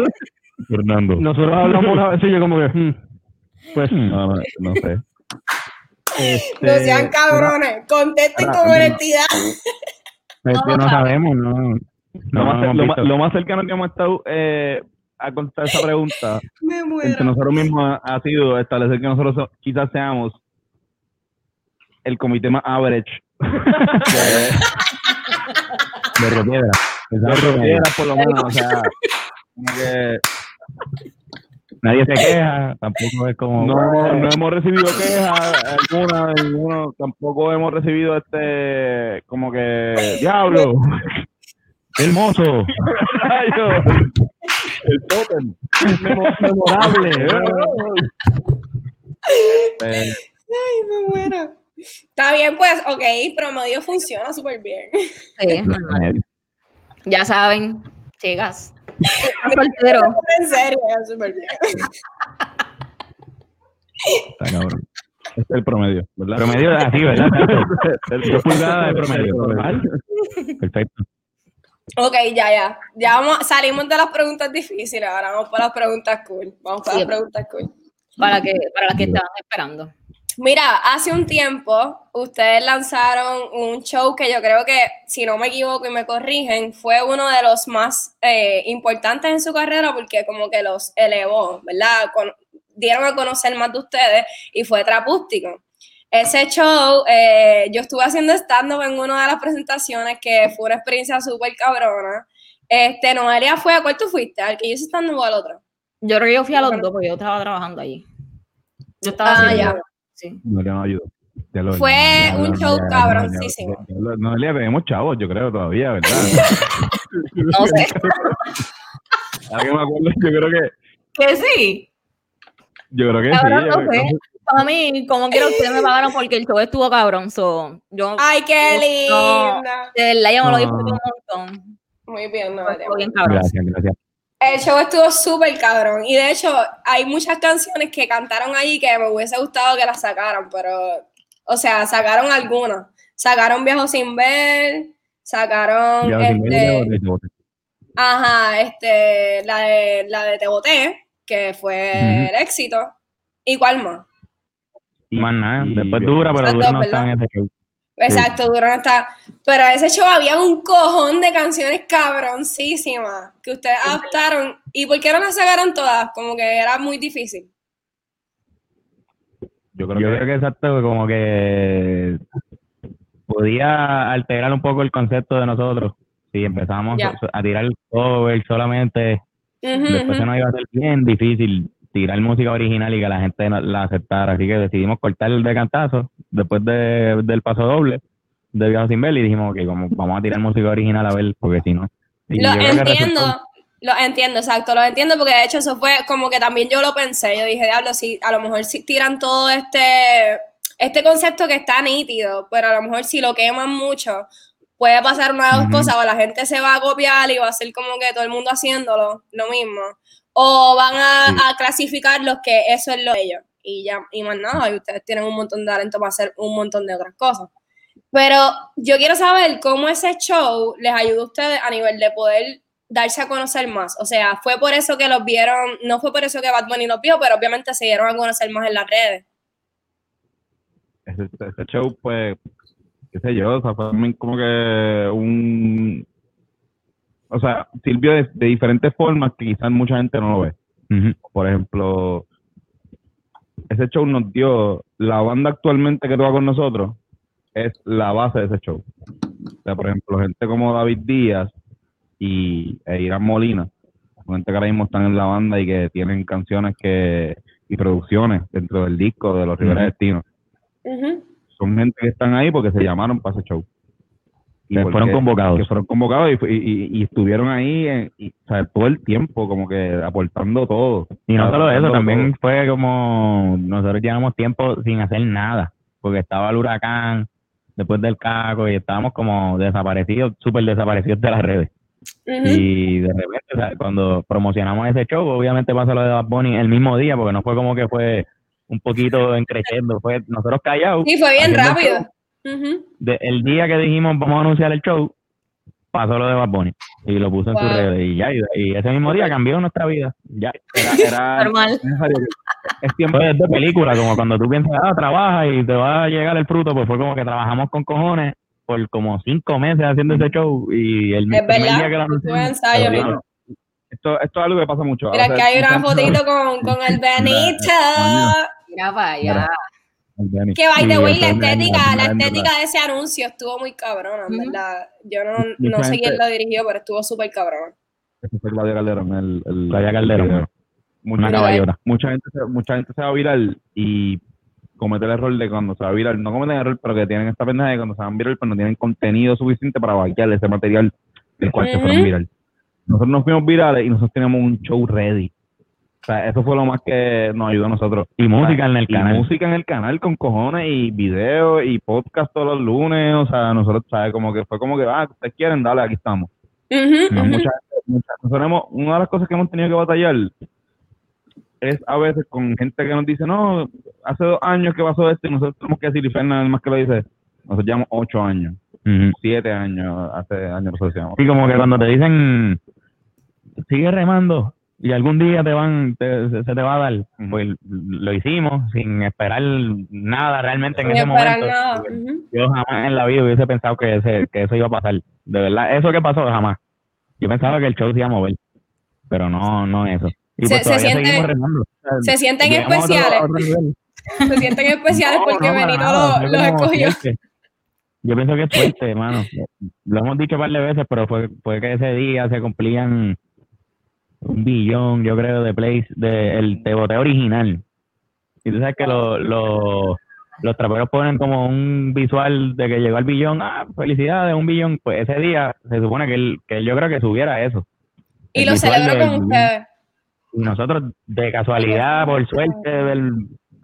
Fernando. Nosotros hablamos una vez y yo como que, hmm, pues, No, no, no sé. este, No sean cabrones. Contesten ahora, con no. honestidad. Es que no sabemos, no. Lo, No más, hemos lo, más, visto. lo más cercano que hemos estado eh, a contestar esa pregunta Me entre muero. nosotros mismos ha, ha sido establecer que nosotros so- quizás seamos el comité más average De Río Piedra. de Ropiera, por lo menos. O sea, como que Nadie se queja, tampoco es como. no, no hemos recibido quejas alguna, ninguno, tampoco hemos recibido este, como que, diablo, ¡Qué hermoso! el totem, memo- memorable. Eh, Ay, me muero. Está bien, pues, ok, promedio funciona súper bien. Sí. Ya saben, chicas. En serio, súper bien. Está cabrón. este es el promedio, ¿verdad? Promedio así, ¿verdad? El- Dos pulgadas de promedio. Perfecto. Ok, ya, ya. Ya vamos, salimos de las preguntas difíciles, ahora vamos para las preguntas cool. Vamos para Sí. las preguntas cool. Para, que, para las que estaban esperando. Mira, hace un tiempo ustedes lanzaron un show que yo creo que, si no me equivoco y me corrigen, fue uno de los más eh, importantes en su carrera porque como que los elevó, ¿verdad? Con- dieron a conocer más de ustedes y fue Trapústico. Ese show, eh, yo estuve haciendo stand-up en una de las presentaciones que fue una experiencia súper cabrona. Este, Noelia fue, ¿a cuál tú fuiste? ¿Al que yo hice stand-up o al otro? Yo creo que yo fui a los dos porque yo estaba trabajando allí. Yo estaba Ah, haciendo- ya. Sí. No le lo- Fue ya un ya- show ya- cabroncísimo. No le tenemos chavos, yo creo, todavía, ¿verdad? No sé. Ahora que me acuerdo, yo creo que, Que sí. yo creo que Cabrón, sí. no yo- sé. Para mí, como quiera, ustedes me pagaron porque el show estuvo cabrón. So, yo, ¡Ay, qué No. linda! de verdad, yo me lo No. disfruté un montón. Muy bien, Noelia. Estuvo bien cabrón. Gracias, gracias. El show estuvo súper cabrón. Y de hecho, hay muchas canciones que cantaron ahí que me hubiese gustado que las sacaran, pero, o sea, sacaron algunas. Sacaron Viejo Sin Ver, sacaron, este, ajá, este, la de, la de Te Boté, que fue el éxito. ¿Y cuál más? Más nada. Después dura, pero dura no está en ese show. Exacto, Durón está. Pero ese show había un cojón de canciones cabroncísimas que ustedes adaptaron. ¿Y por qué no las sacaron todas? Como que era muy difícil. Yo creo Yo que creo que exacto, como que podía alterar un poco el concepto de nosotros. Si empezamos Ya. a tirar cover solamente, Ujú, después se nos iba a hacer bien difícil tirar música original y que la gente no- la aceptara. Así que decidimos cortar el de cantazo después de- del paso doble de Viajo Sin Ver y dijimos que como vamos a tirar música original a ver, porque si no. Y Lo entiendo, lo entiendo, exacto, lo entiendo porque de hecho eso fue como que también yo lo pensé, yo dije, diablo, si a lo mejor si tiran todo este, este concepto que está nítido, pero a lo mejor si lo queman mucho, puede pasar una de dos Ujú. cosas, o la gente se va a copiar y va a ser como que todo el mundo haciéndolo, lo mismo, o van a, clasificar los que eso es lo de ellos, y ya, y más nada, y ustedes tienen un montón de talento para hacer un montón de otras cosas. Pero yo quiero saber cómo ese show les ayudó a ustedes a nivel de poder darse a conocer más. O sea, fue por eso que los vieron, no fue por eso que Bad Bunny los vio, pero obviamente se dieron a conocer más en las redes. ese, ese show, pues, qué sé yo, o sea, fue también como que un, o sea, sirvió de, de diferentes formas que quizás mucha gente no lo ve. Por ejemplo, ese show nos dio, la banda actualmente que toca con nosotros es la base de ese show. O sea, por ejemplo, gente como David Díaz y e Irán Molina, gente que ahora mismo están en la banda y que tienen canciones que y producciones dentro del disco de los Rivera Ujú. Destino. Ujú. Son gente que están ahí porque se llamaron para ese show. Que porque- fueron convocados. Que fueron convocados y, y- y- y estuvieron ahí en- y, o sea, todo el tiempo, como que aportando todo. Y no solo eso, también todo. fue como nosotros llevamos tiempo sin hacer nada, porque estaba el huracán después del caco y estábamos como desaparecidos, súper desaparecidos de las redes. Y de repente, o sea, cuando promocionamos ese show, obviamente pasó lo de Bad Bunny el mismo día, porque no fue como que fue un poquito encreciendo, fue nosotros callados. Sí, fue bien rápido. show. De- el día que dijimos vamos a anunciar el show, pasó lo de Bad Bunny y lo puso en sus redes y ya, y, y ese mismo día cambió nuestra vida. Ya, Era, era Normal. es tiempo de película, como cuando tú piensas, ah, trabaja y te va a llegar el fruto, pues fue como que trabajamos con cojones por como cinco meses haciendo ese show y el Es primer día que lo anunciamos, ensayo, esto, esto es algo que pasa mucho. Mira O sea, que hay una fotito con, con el Benito. Mira para allá. Que by the way, la estética, la estética de ese anuncio estuvo muy cabrona, en. ¿verdad? Yo no, no sé quién lo dirigió, pero estuvo súper cabrona. Ese fue Claudia Calderón. El, el, Claudia Calderón. el video. Mucha, Una caballota. mucha gente se, mucha gente se va a viral y comete el error de cuando se va a viral, no cometen el error, pero que tienen esta pendeja de cuando se van viral, pues no tienen contenido suficiente para vaquear ese material del cual se fueron viral. Nosotros nos fuimos virales y nosotros teníamos un show ready. O sea, eso fue lo más que nos ayudó a nosotros. Y música en el Y canal. música en el canal con cojones y videos y podcast todos los lunes. O sea, nosotros, ¿sabes? Como que fue como que, ah, ustedes quieren, dale, aquí estamos. Ujú, No, ujú. mucha- mucha- nosotros hemos- una de las cosas que hemos tenido que batallar es a veces con gente que nos dice, no, hace dos años que pasó esto y nosotros tenemos que decir, y Fernández más que lo dice, nosotros llevamos ocho años, siete años, hace años nosotros llevamos. Sí, como que cuando te dicen, sigue remando y algún día te van, te- se te va a dar, pues lo hicimos sin esperar nada realmente en Sin ese esperar momento. nada. Yo jamás en la vida hubiese pensado que, ese, que eso iba a pasar. De verdad, eso que pasó jamás. Yo pensaba que el show se iba a mover, pero no, no eso. Y Se- pues se todavía siente- seguimos remando. Se sienten Llegamos especiales. otro. Se sienten especiales No, porque no, Benito nada, los escogió. Yo pienso que es suerte, hermano. Lo hemos dicho un par de veces, pero fue, fue que ese día se cumplían un billón, yo creo, de plays del teboteo original. Y tú sabes que lo- lo- los traperos ponen como un visual de que llegó al billón, ah, felicidades, un billón. Pues ese día se supone que, él, que yo creo que subiera eso. Y El lo del con ustedes. Y nosotros, de casualidad, por suerte del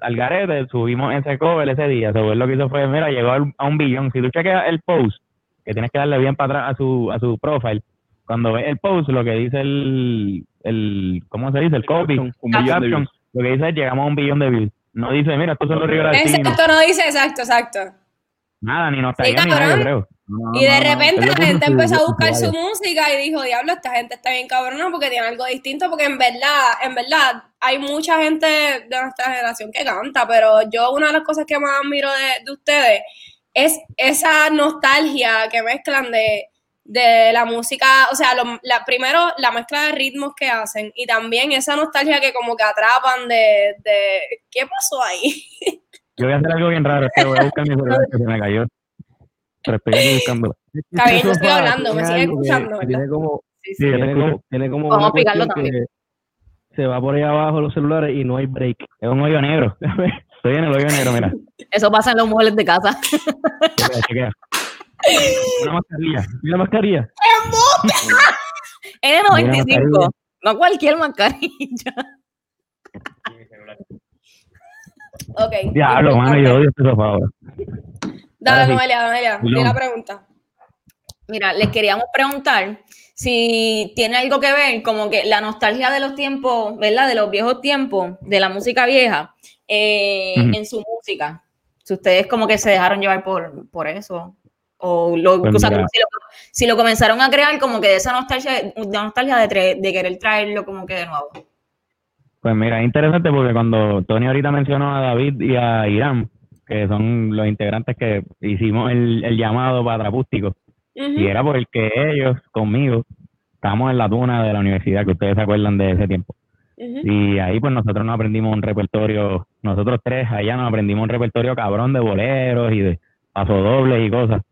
Algarete, subimos ese cover ese día. So, él lo que hizo fue, mira, llegó al- a un billón. Si tú chequeas el post, que tienes que darle bien para atrás a su, a su profile, cuando ves el post, lo que dice el, el ¿cómo se dice? El copy, Un caption, views. lo que dice es llegamos a un billón de views. No dice, mira, estos son los Destino. Exacto, no dice exacto, exacto. Nada, ni nos Sí, ni nada, yo cabrón. creo. No, Y de no, repente la gente empezó a buscar su música y dijo, diablo, esta gente está bien cabrona porque tiene algo distinto, porque en verdad, en verdad, hay mucha gente de nuestra generación que canta, pero yo una de las cosas que más admiro de, de ustedes es esa nostalgia que mezclan de, de la música, o sea, lo- la, primero la mezcla de ritmos que hacen y también esa nostalgia que como que atrapan de, de ¿qué pasó ahí? Yo voy a hacer algo bien raro, es que voy a buscar mi celular que se me cayó. Aquí buscándolo. Está bien, estoy hablando, me sigue escuchando, que ¿verdad? Tiene como, Sí, Sí, tiene como, tiene como Vamos a explicarlo también. se va por ahí abajo los celulares y no hay break. Es un hoyo negro. Estoy en el hoyo negro, mira. Eso pasa en los muebles de casa. Chequea, chequea. Una mascarilla. La mascarilla. N95. No cualquier mascarilla. Ok. Diablo, mano, yo odio este sofá ahora. Dale. Noelia, Noelia, Perdón. la pregunta. Mira, les queríamos preguntar si tiene algo que ver como que la nostalgia de los tiempos, ¿verdad? De los viejos tiempos, de la música vieja, eh, en su música. Si ustedes como que se dejaron llevar por, por eso. O, lo, Pues o sea, mira. como si, lo, si lo comenzaron a crear como que de esa nostalgia, de nostalgia de, querer traerlo como que de nuevo. Pues mira, es interesante porque cuando Tony ahorita mencionó a David y a Irán, que son los integrantes que hicimos el, el llamado para Trapústico. Y era porque ellos, conmigo, estábamos en la tuna de la universidad, que ustedes se acuerdan de ese tiempo. Y ahí pues nosotros nos aprendimos un repertorio, nosotros tres allá nos aprendimos un repertorio cabrón de boleros y de pasodobles y cosas.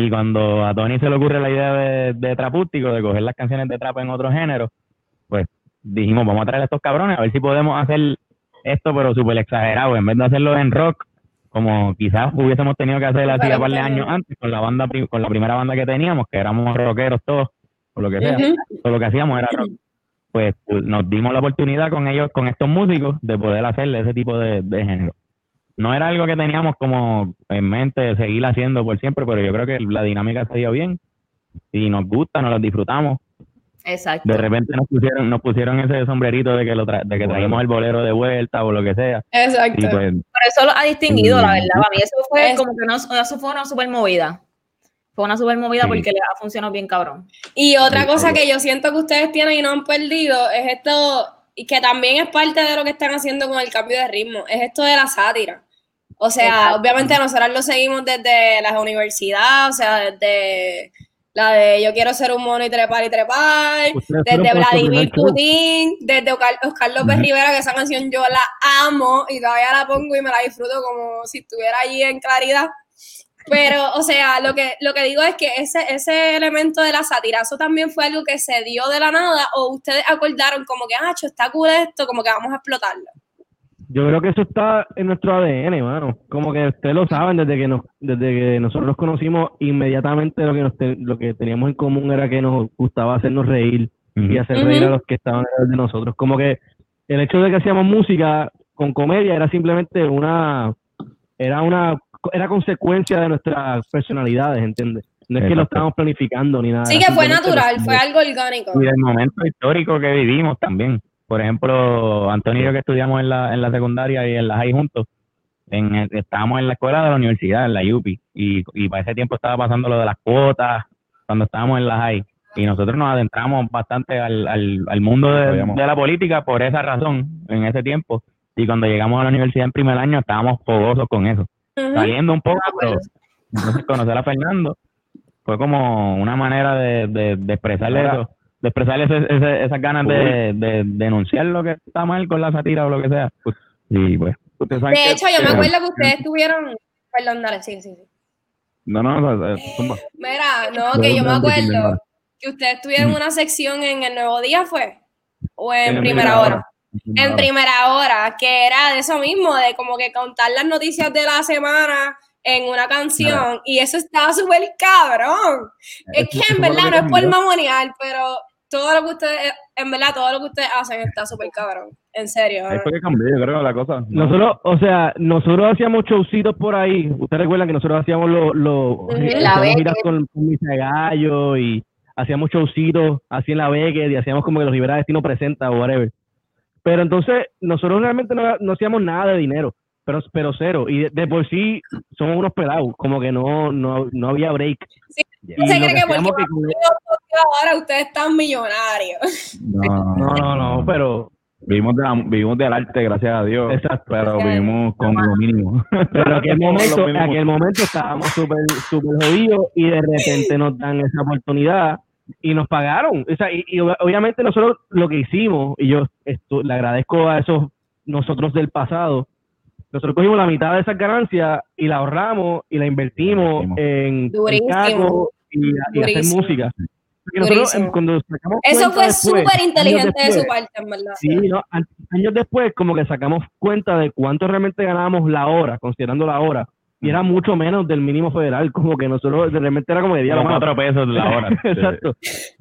Y cuando a Tony se le ocurre la idea de, de trapústico, de coger las canciones de trap en otro género, pues dijimos, vamos a traer a estos cabrones a ver si podemos hacer esto, pero súper exagerado. En vez de hacerlo en rock, como quizás hubiésemos tenido que hacer hace un par de años antes con la banda, con la primera banda que teníamos, que éramos rockeros todos, o lo que sea, todo lo que hacíamos era rock. Pues, pues, nos dimos la oportunidad con ellos, con estos músicos, de poder hacerle ese tipo de, de género. No era algo que teníamos como en mente de seguir haciendo por siempre, pero yo creo que la dinámica se dio bien y nos gusta, nos lo disfrutamos. Exacto. De repente nos pusieron, nos pusieron ese sombrerito de que lo tra- de que traímos el bolero de vuelta o lo que sea. Exacto. Pues Pero eso lo ha distinguido, la verdad. Para mí eso fue Es- como que no, eso fue una super movida. Fue una super movida Sí. porque le ha funcionado bien cabrón. Y otra Sí, cosa que yo siento que ustedes tienen y no han perdido es esto, y que también es parte de lo que están haciendo con el cambio de ritmo, es esto de la sátira. O sea, Exacto. obviamente nosotros lo seguimos desde la universidad, o sea, desde la de yo quiero ser un mono y trepar y trepar, Ustedes desde Vladimir. Putin, desde Oscar, López Rivera, que esa canción yo la amo y todavía la pongo y me la disfruto como si estuviera allí en claridad. Pero, o sea, lo que, lo que digo es que ese, ese elemento de la sátira, ¿eso también fue algo que se dio de la nada o ustedes acordaron como que, ah, está cool esto, como que vamos a explotarlo? Yo creo que eso está en nuestro ADN, mano. Como que ustedes lo saben, desde que nos, desde que nosotros nos conocimos, inmediatamente lo que nos te- lo que teníamos en común era que nos gustaba hacernos reír y hacer reír a los que estaban alrededor de nosotros. Como que el hecho de que hacíamos música con comedia era simplemente una, era una, era consecuencia de nuestras personalidades, ¿entiendes? No es que lo estábamos planificando ni nada. Sí que fue natural, fue algo orgánico. y del momento histórico que vivimos también. Por ejemplo, Antonio y yo que estudiamos en la, en la secundaria y en la high juntos, en estábamos en la escuela de la universidad, en la UPI, y, y para ese tiempo estaba pasando lo de las cuotas, cuando estábamos en la high, y nosotros nos adentramos bastante al, al, al mundo de, la política por esa razón, en ese tiempo, y cuando llegamos a la universidad en primer año estábamos fogosos con eso, saliendo un poco, pero entonces conocer a Fernando fue como una manera de, de, de expresarle eso, de expresarle ese- ese- esas ganas de, de denunciar lo que está mal con la sátira o lo que sea. Y pues, Ustedes saben De que- hecho, yo me que- acuerdo que ustedes tuvieron, perdón, dale, sí, sí, sí. No, no, no, eh, zumba. Mira, no, que yo me acuerdo que ustedes tuvieron una sección en el Nuevo Día, ¿fue? O en, En Primera Hora. Hora. En Primera Hora, que era de eso mismo, de como que contar las noticias de la semana en una canción, y eso estaba súper cabrón. Es que Eso en verdad que no es por mamonear, pero todo lo que ustedes, en verdad, todo lo que ustedes hacen está súper cabrón. En serio. Ahí fue que cambió, yo creo, la cosa. ¿no? Nosotros, o sea, nosotros hacíamos showcitos por ahí. Ustedes recuerdan que nosotros hacíamos los hacíamos Beckett. giras con, con Misa de Gallo y hacíamos showcitos así en la Beckett y hacíamos como que los Rivera Destino presenta o whatever. Pero entonces nosotros realmente no, no hacíamos nada de dinero, pero, pero cero. Y de, de por sí somos unos pelados, como que no, no, no había break. Sí, Y se cree que porque que con- ahora ustedes están millonarios. No, No, no, no, pero, Vivimos, de la- vivimos del arte, gracias a Dios. Exacto. Pero vivimos con lo mínimo. pero en aquel momento, en aquel momento estábamos súper súper jodidos y de repente nos dan esa oportunidad y nos pagaron. O sea, y, y ob- obviamente nosotros lo que hicimos, y yo esto, le agradezco a esos nosotros del pasado, nosotros cogimos la mitad de esas ganancias y la ahorramos y la invertimos en, en Durísimo. caco y, y hacer música. Nosotros, sacamos Eso fue súper años inteligente de su después, parte, en verdad. Sí, no, años después como que sacamos cuenta de cuánto realmente ganábamos la hora, considerando la hora, y era mucho menos del mínimo federal, como que nosotros de repente era como de diablo, mano. cuatro pesos la hora. Exacto.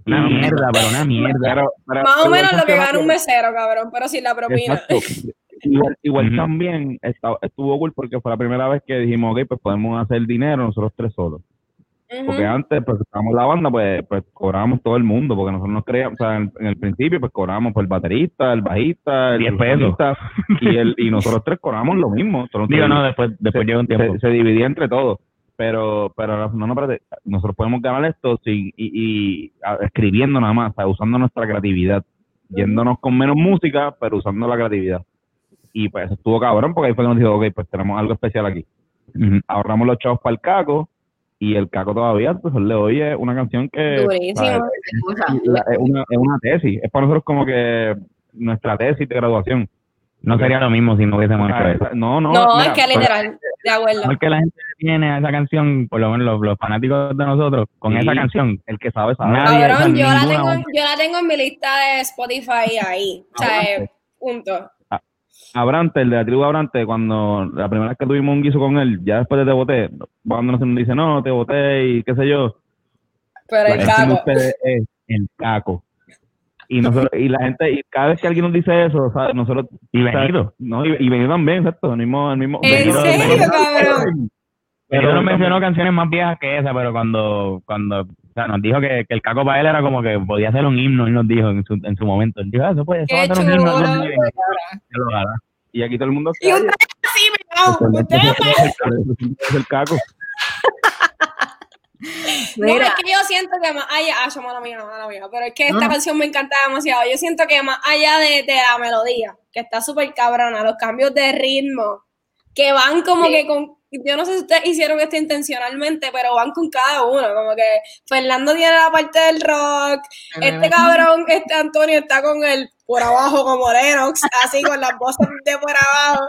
Una mierda, pero una mierda. Pero- pero Más o menos lo que gana un mesero, cabrón, pero sin la propina. Exacto. Igual, igual también está- estuvo cool porque fue la primera vez que dijimos, ok, pues podemos hacer dinero nosotros tres solos. Porque antes, pues, estábamos la banda, pues, pues cobrábamos todo el mundo, porque nosotros nos creíamos, o sea, en, en el principio, pues cobrábamos por el baterista, el bajista, el 10 pesos. solista, y, el, y nosotros tres cobrábamos lo mismo. Nosotros Digo, tres- no, después, después se, llega un tiempo. se- se dividía entre todos. Pero, pero no, no, espérate, nosotros podemos ganar esto sin, y, y a- escribiendo nada más, o sea, usando nuestra creatividad, yéndonos con menos música, pero usando la creatividad. Y pues estuvo cabrón, porque ahí fue que nos dijo, ok, pues tenemos algo especial aquí. Ahorramos los chavos para el caco y el caco todavía, pues le oye una canción que Durísimo. es, una, es una tesis, es para nosotros como que nuestra tesis de graduación. No sería lo mismo si no hubiésemos hecho eso. No, no, No, mira, es que literal, de acuerdo. Porque la gente tiene a esa canción, por lo menos los, los fanáticos de nosotros, con Sí. esa canción, el que sabe, sabe. Nadie- Cabrón, yo la, tengo, yo la tengo en mi lista de Spotify ahí. O sea, punto. Abrante, el de la tribu Abrante, cuando la primera vez que tuvimos un guiso con él, ya después de te voté, cuando nos dice, no, te voté y qué sé yo, Pero el canción de caco. ustedes es el caco. Y nosotros, y la gente, y cada vez que alguien nos dice eso, ¿sabes? nosotros, Y. Benito. No, y, y Benito también, exacto, el mismo, el mismo. ¿En Benito- serio, cabrón? Pero no mencionó canciones más viejas que esa, pero cuando, cuando sea, nos dijo que, que el caco para él era como que podía ser un himno, él nos dijo en su, en su momento. Él dijo, ah, eso puede eso va a Qué ser un himno. chulo. algún día". Yo lo haga. Y aquí todo el mundo Y ustedes sí, me Ustedes es el caco. No, es que yo siento que más allá, ah, yo, mala mía, mala mía, pero es que esta canción me encanta demasiado. Yo siento que más allá de, de la melodía, que está súper cabrona, los cambios de ritmo, que van como que con, yo no sé si ustedes hicieron esto intencionalmente, pero van con cada uno, como que Fernando tiene la parte del rock, este cabrón, este Antonio está con el por abajo como Lennox, así con las voces de por abajo.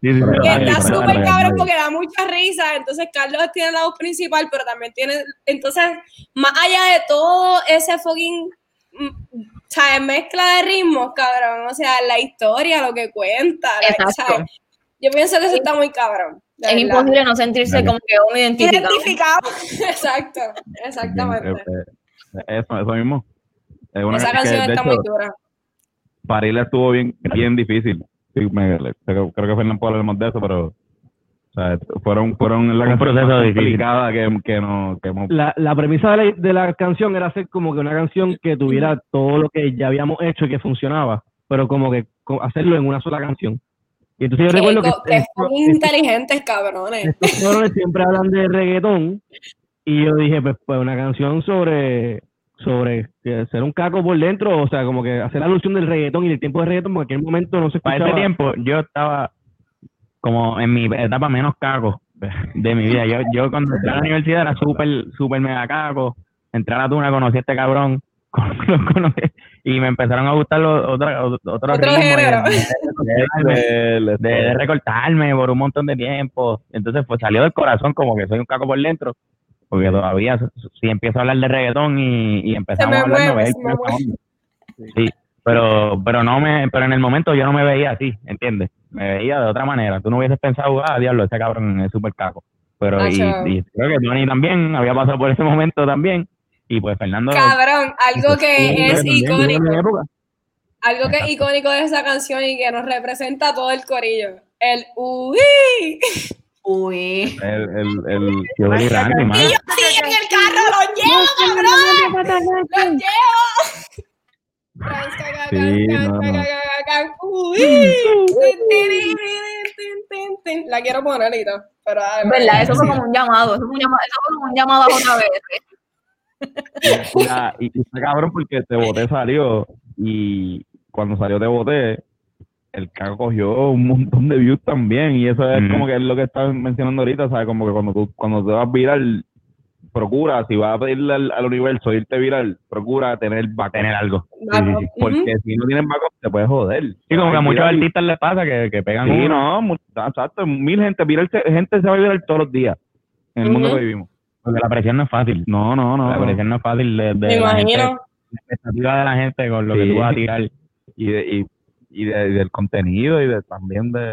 Que está súper cabrón porque da mucha risa. Entonces, Carlos tiene la voz principal, pero también tiene. Entonces, más allá de todo ese fucking. mm, ¿sabes? Mezcla de ritmos, cabrón. O sea, la historia, lo que cuenta. Yo pienso que eso está muy cabrón. De Es verdad. imposible no sentirse como que uno identificado. Identificado. Exacto, exactamente. eh, eh, Eso, eso mismo. Es una Esa que, canción de está hecho, muy dura. para él estuvo bien, bien difícil. Sí, me- le- creo, creo que Fernando puede hablar más de eso, pero o sea, fueron, fueron la Un canción proceso más complicada que, que, no, que hemos- La, la premisa de la, de la canción era hacer como que una canción que tuviera todo lo que ya habíamos hecho y que funcionaba, pero como que hacerlo en una sola canción. Y entonces yo Que, recuerdo que co- que estos- fucking inteligentes, cabrones. estos cabrones siempre hablan de reggaetón y yo dije, pues, pues una canción sobre sobre ser un caco por dentro, o sea, como que hacer alusión del reggaetón y del tiempo de reggaetón, porque en aquel momento no se Para escuchaba. ese tiempo yo estaba como en mi etapa menos caco de mi vida. Yo, yo cuando entré a la universidad era súper, súper mega caco. Entré a la tuna, conocí a este cabrón y me empezaron a gustar los otros otros Otro de- de- de- de, de recortarme por un montón de tiempo. Entonces, pues salió del corazón como que soy un caco por dentro. Porque todavía, si empiezo a hablar de reggaetón y, y empezamos a hablar, onda. Sí, pero, pero no me, pero en el momento yo no me veía así, ¿entiendes? Me veía de otra manera. Tú no hubieses pensado, ah, diablo, ese cabrón es súper caco. Pero, y, Nacho. y creo que Tony también había pasado por ese momento también. Y pues Fernando. Cabrón, algo que es icónico. Algo que es icónico de esa canción y que nos representa a todo el corillo. El uy. Uy. el, el, el, Yo y Randy, mano. Y yo sí en el carro, lo llevo, cabrón. Lo llevo. La quiero poner ahorita. Pero ¿Verdad? Eso fue como un llamado. Eso fue, un llamado, eso fue como un llamado a otra vez. Y, y está cabrón porque Te Boté salió y cuando salió Te Boté, el caco cogió un montón de views también y eso es como que es lo que estás mencionando ahorita, ¿sabes? Como que cuando tú cuando te vas viral, procura, si vas a pedirle al, al universo irte viral, procura tener backup. Tener algo. Porque si no tienes backup te puedes joder. Sí, como que a muchos Viral- artistas les pasa que, que pegan Sí, uno. no, exacto, mil gente, viral, se- gente se va a viral todos los días en el mundo que vivimos. Porque la presión no es fácil. No, no, no. la presión no es fácil de, de Me la gente, imagino. la expectativa de la gente con lo que tú vas a tirar. y, de, y, y, de- y del contenido y de también de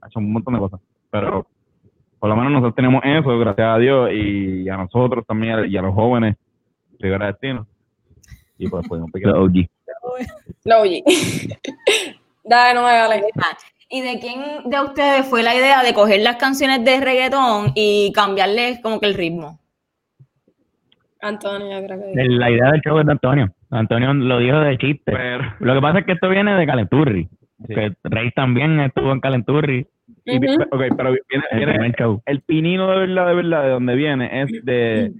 ha hecho un montón de cosas pero por lo menos nosotros tenemos eso gracias a Dios y a nosotros también y a los jóvenes Rivera Destino y pues pues un pequeño Los OG. Lo oí. Dale, no me vale. ¿Y de quién de ustedes fue la idea de coger las canciones de reggaetón y cambiarles como que el ritmo? Antonio, creo que. La idea del show es de Antonio. Antonio lo dijo de chiste. pero Lo que pasa es que esto viene de Calenturri. Sí. Que Rey también estuvo en Calenturri. ok, pero viene, El viene- show. el pinino de verdad de verdad de donde viene es de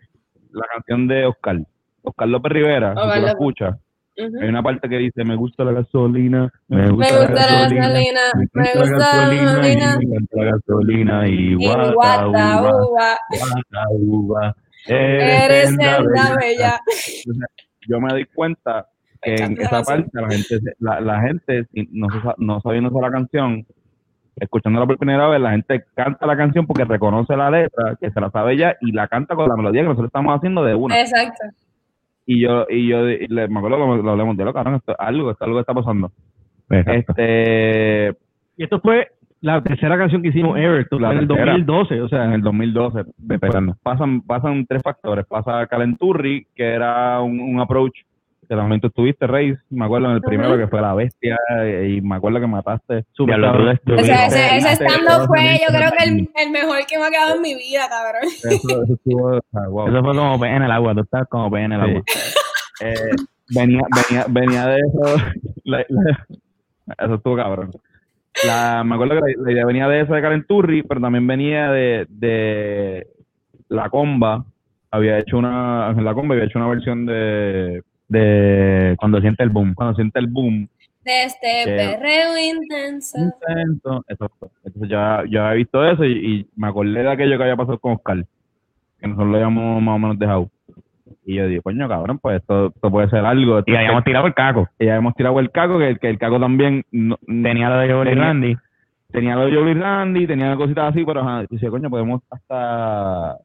la canción de Oscar Oscar López Rivera si tú López. escuchas. Hay una parte que dice, me gusta la gasolina, me Me gusta, gusta la gasolina, me gusta la gasolina. y me encanta la gasolina y Y guata, guata, uva, uva, guata, uva. Eres senda la bella. Yo me doy cuenta que en esa parte la gente, se- la, la gente si no, no sabiendo la canción, escuchándola por primera vez, la gente canta la canción porque reconoce la letra, que se la sabe ya, y la canta con la melodía que nosotros estamos haciendo de una. Exacto. Y yo, y yo y le- me acuerdo que lo hablamos de lo cabrón, esto, algo, esto, algo está pasando. Exacto. Este, Y esto fue la tercera canción que hicimos ever, La en el tercera. 2012, o sea, en el 2012. Empezando. Pasan, pasan tres factores. Pasa Calenturri, que era un, un approach que también tú estuviste, Reis. Me acuerdo en el primero que fue La Bestia, y me acuerdo que mataste. Tú O sea, ese, ese stand-up fue, yo creo que el, el mejor que me ha quedado en mi vida, cabrón. Eso, eso estuvo, o sea, wow. Eso fue como pez en el agua, tú estás como pez en el Sí. agua. Eh, venía, venía, venía de eso. la- la- eso estuvo cabrón. La, me acuerdo que la, la idea venía de eso de Calenturri, pero también venía de, de La Comba. Había hecho una, en La Comba había hecho una versión de, De cuando siente el boom. cuando siente el boom. De este Que- perreo intenso. Intenso. Entonces ya, ya había visto eso y, y me acordé de aquello que había pasado con Oscar, que nosotros lo habíamos más o menos dejado. Y yo digo, coño, cabrón, pues esto, esto puede ser algo. Y habíamos tirado el caco. y ya hemos tirado el caco, que, que el caco también no- Tenía lo de Joel y Tenía- Randy. tenía lo de Joey Randy, tenía cositas así, pero ajá, decía, coño, podemos hasta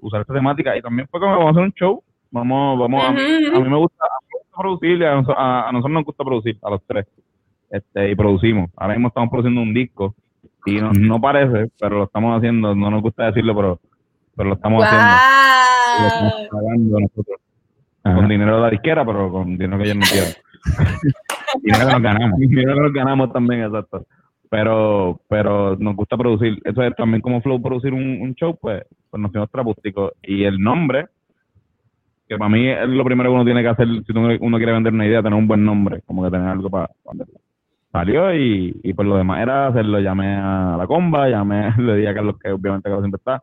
usar esta temática. Y también fue como vamos a hacer un show. Vamos, vamos, a, a mí me gusta, a mí me gusta producir, y a, a- a nosotros nos gusta producir, a los tres. Este, y producimos. Ahora mismo estamos produciendo un disco. Y no, no parece, pero lo estamos haciendo, no nos gusta decirlo, pero, pero lo estamos haciendo. Y lo estamos ¡Wow! pagando nosotros. Ajá. Con dinero de la disquera, pero con dinero que ellos no quieren. Dinero que nos ganamos. dinero que nos ganamos también, exacto. Pero, pero nos gusta producir. Eso es también como Flow producir un, un show, pues, pues nos fuimos trapústicos. Y el nombre, que para mí es lo primero que uno tiene que hacer si uno, uno quiere vender una idea, tener un buen nombre, como que tener algo para venderlo. Salió y, y pues lo demás era hacerlo. Llamé a la comba, llamé, le dije a Carlos que obviamente Carlos siempre está.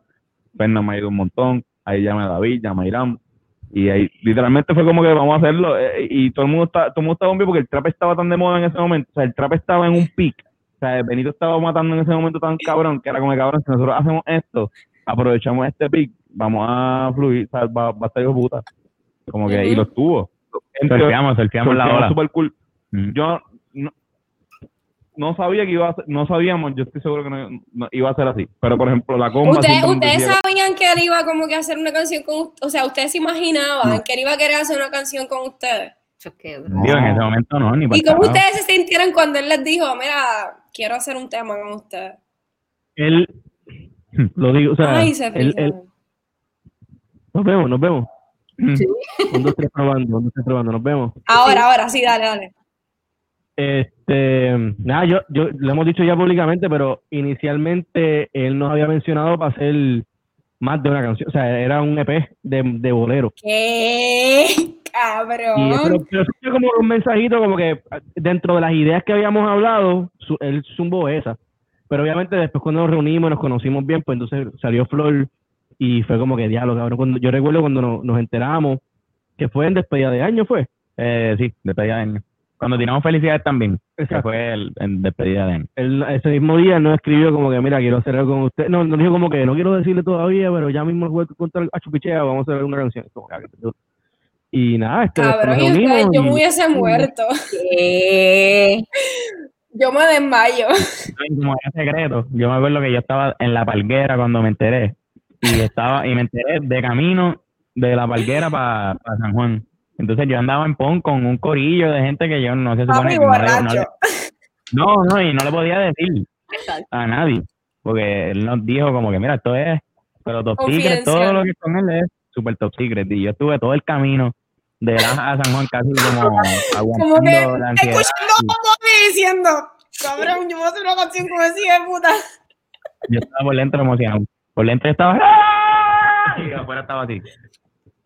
Fernan me ha ido un montón. Ahí llamé a David, llamé a Irán. Y ahí literalmente fue como que vamos a hacerlo. eh, y todo el mundo está, todo el mundo estaba bombi porque el trap estaba tan de moda en ese momento. O sea, el trap estaba en un pic. O sea, Benito estaba matando en ese momento tan cabrón que era como que cabrón, si nosotros hacemos esto, aprovechamos este pic, vamos a fluir, o sea, va, va a estar hijo puta. Como que, y Ujú. lo estuvo. Surfeamos, surfeamos la ola. super cool. Mm. Yo no, sabía que iba a ser, no sabíamos, yo estoy seguro que no, no iba a ser así. Pero por ejemplo, la comba Ustedes, sabían que él iba como que a hacer una canción con ustedes. O sea, ustedes se imaginaban que él iba a querer hacer una canción con ustedes. Digo, en ese momento no, ni para ¿Y cómo carajo. ustedes se sintieron cuando él les dijo, mira, quiero hacer un tema con ustedes? él, lo digo, o sea, Ay, se él, ríen. él- nos vemos, nos vemos. Sí. Un, dos, tres probando, un, dos, tres probando, nos vemos. Ahora, ahora, sí, dale, dale. Este, nada, yo, yo lo hemos dicho ya públicamente, pero inicialmente él nos había mencionado para hacer más de una canción, o sea, era un EP de, de bolero. ¿Qué? Y Cabrón. pero, pero fue como un mensajito como que dentro de las ideas que habíamos hablado, su- él zumbó esa. Pero obviamente después cuando nos reunimos, nos conocimos bien, pues entonces salió Flor y fue como que diálogo, cabrón. Cuando, yo recuerdo cuando nos, nos enteramos, que fue en despedida de año, fue. Eh, sí, despedida de año. Cuando tiramos felicidades también, que Exacto. fue el, en despedida de. Él, ese mismo día nos escribió como que, mira, quiero hacer algo con usted. No, nos dijo como que no quiero decirle todavía, pero ya mismo voy a contar a Chupichea, vamos a hacer una canción. Como que, ah, y nada, este, Cabrón, nos y yo me hubiese muerto. ¿Qué? Yo me desmayo. Como era secreto, yo me acuerdo que yo estaba en la palguera cuando me enteré. Y estaba, y me enteré de camino de la palguera para San Juan. Entonces yo andaba en PON con un corillo de gente que yo no se supone que no le- no le- No, no, y no le podía decir a nadie, porque él nos dijo como que, mira, esto es, pero top secret, todo lo que con él es super top secret. Y yo estuve todo el camino de la a San Juan casi como Como que aguantando la ansiedad. escuchando Bobby diciendo, cabrón, yo voy a hacer una canción ese hijo de puta. Yo estaba por dentro emocionado. Por dentro estaba... ¡ah! Y afuera estaba así.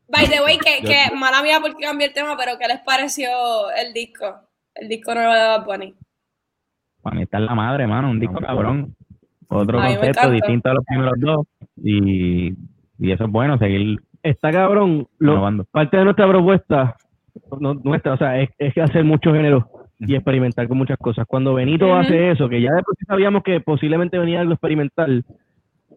By the way, que, que mala mía porque cambié el tema, pero ¿qué les pareció el disco? El disco nuevo de Bad Bunny. Para mí está en la madre, mano, un disco cabrón. Otro concepto distinto a los primeros dos. Y, y eso es bueno, seguir Está cabrón. Lo, parte de nuestra propuesta no- nuestra, o sea, es, es hacer muchos géneros y experimentar con muchas cosas. Cuando Benito hace eso, que ya de por sí sabíamos que posiblemente venía algo experimental,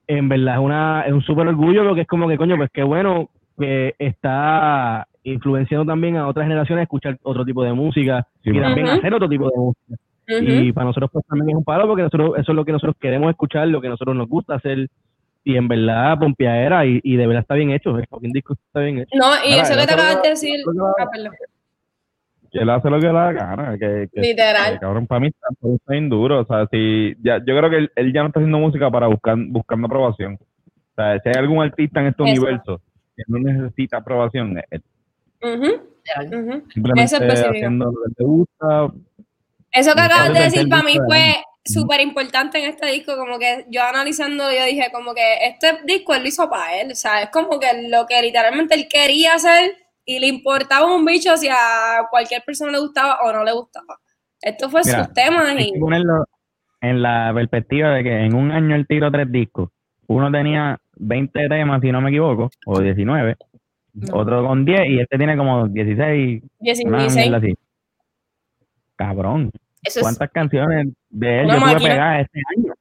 en verdad es, una, es un súper orgullo porque es como que, coño, pues qué bueno que está influenciando también a otras generaciones a escuchar otro tipo de música Sí, y bueno. también hacer otro tipo de música. Y para nosotros pues también es un palo porque nosotros eso es lo que nosotros queremos escuchar, lo que a nosotros nos gusta hacer y en verdad pompeadera y, y de verdad está bien hecho, el fucking disco está bien hecho. No, y Mira, eso que te acabas de decir. otro- Ah, perdón. que él hace lo que le da gana, que, que- Literal. que, cabrón, para mí está, está bien duro, o sea, si, ya, yo creo que él, él ya no está haciendo música para buscar, buscando aprobación, o sea, si hay algún artista en este Eso. universo que no necesita aprobación, es él. Ujú, ujú. simplemente Eso específico. haciendo lo que le gusta, Eso que acabas de decir para mí fue súper importante en este disco, como que yo analizando, yo dije como que este disco él lo hizo para él, o sea, es como que lo que literalmente él quería hacer y le importaba un bicho si a cualquier persona le gustaba o no le gustaba. Esto fue Mira, sus temas Hay y que ponerlo en la perspectiva de que en un año él tiró tres discos. Uno tenía 20 temas, si no me equivoco, o 19. Otro con 10 y este tiene como 16. Una 16. mierda así. Cabrón. Eso es, ¿Cuántas canciones de él Una yo máquina. pegadas este año?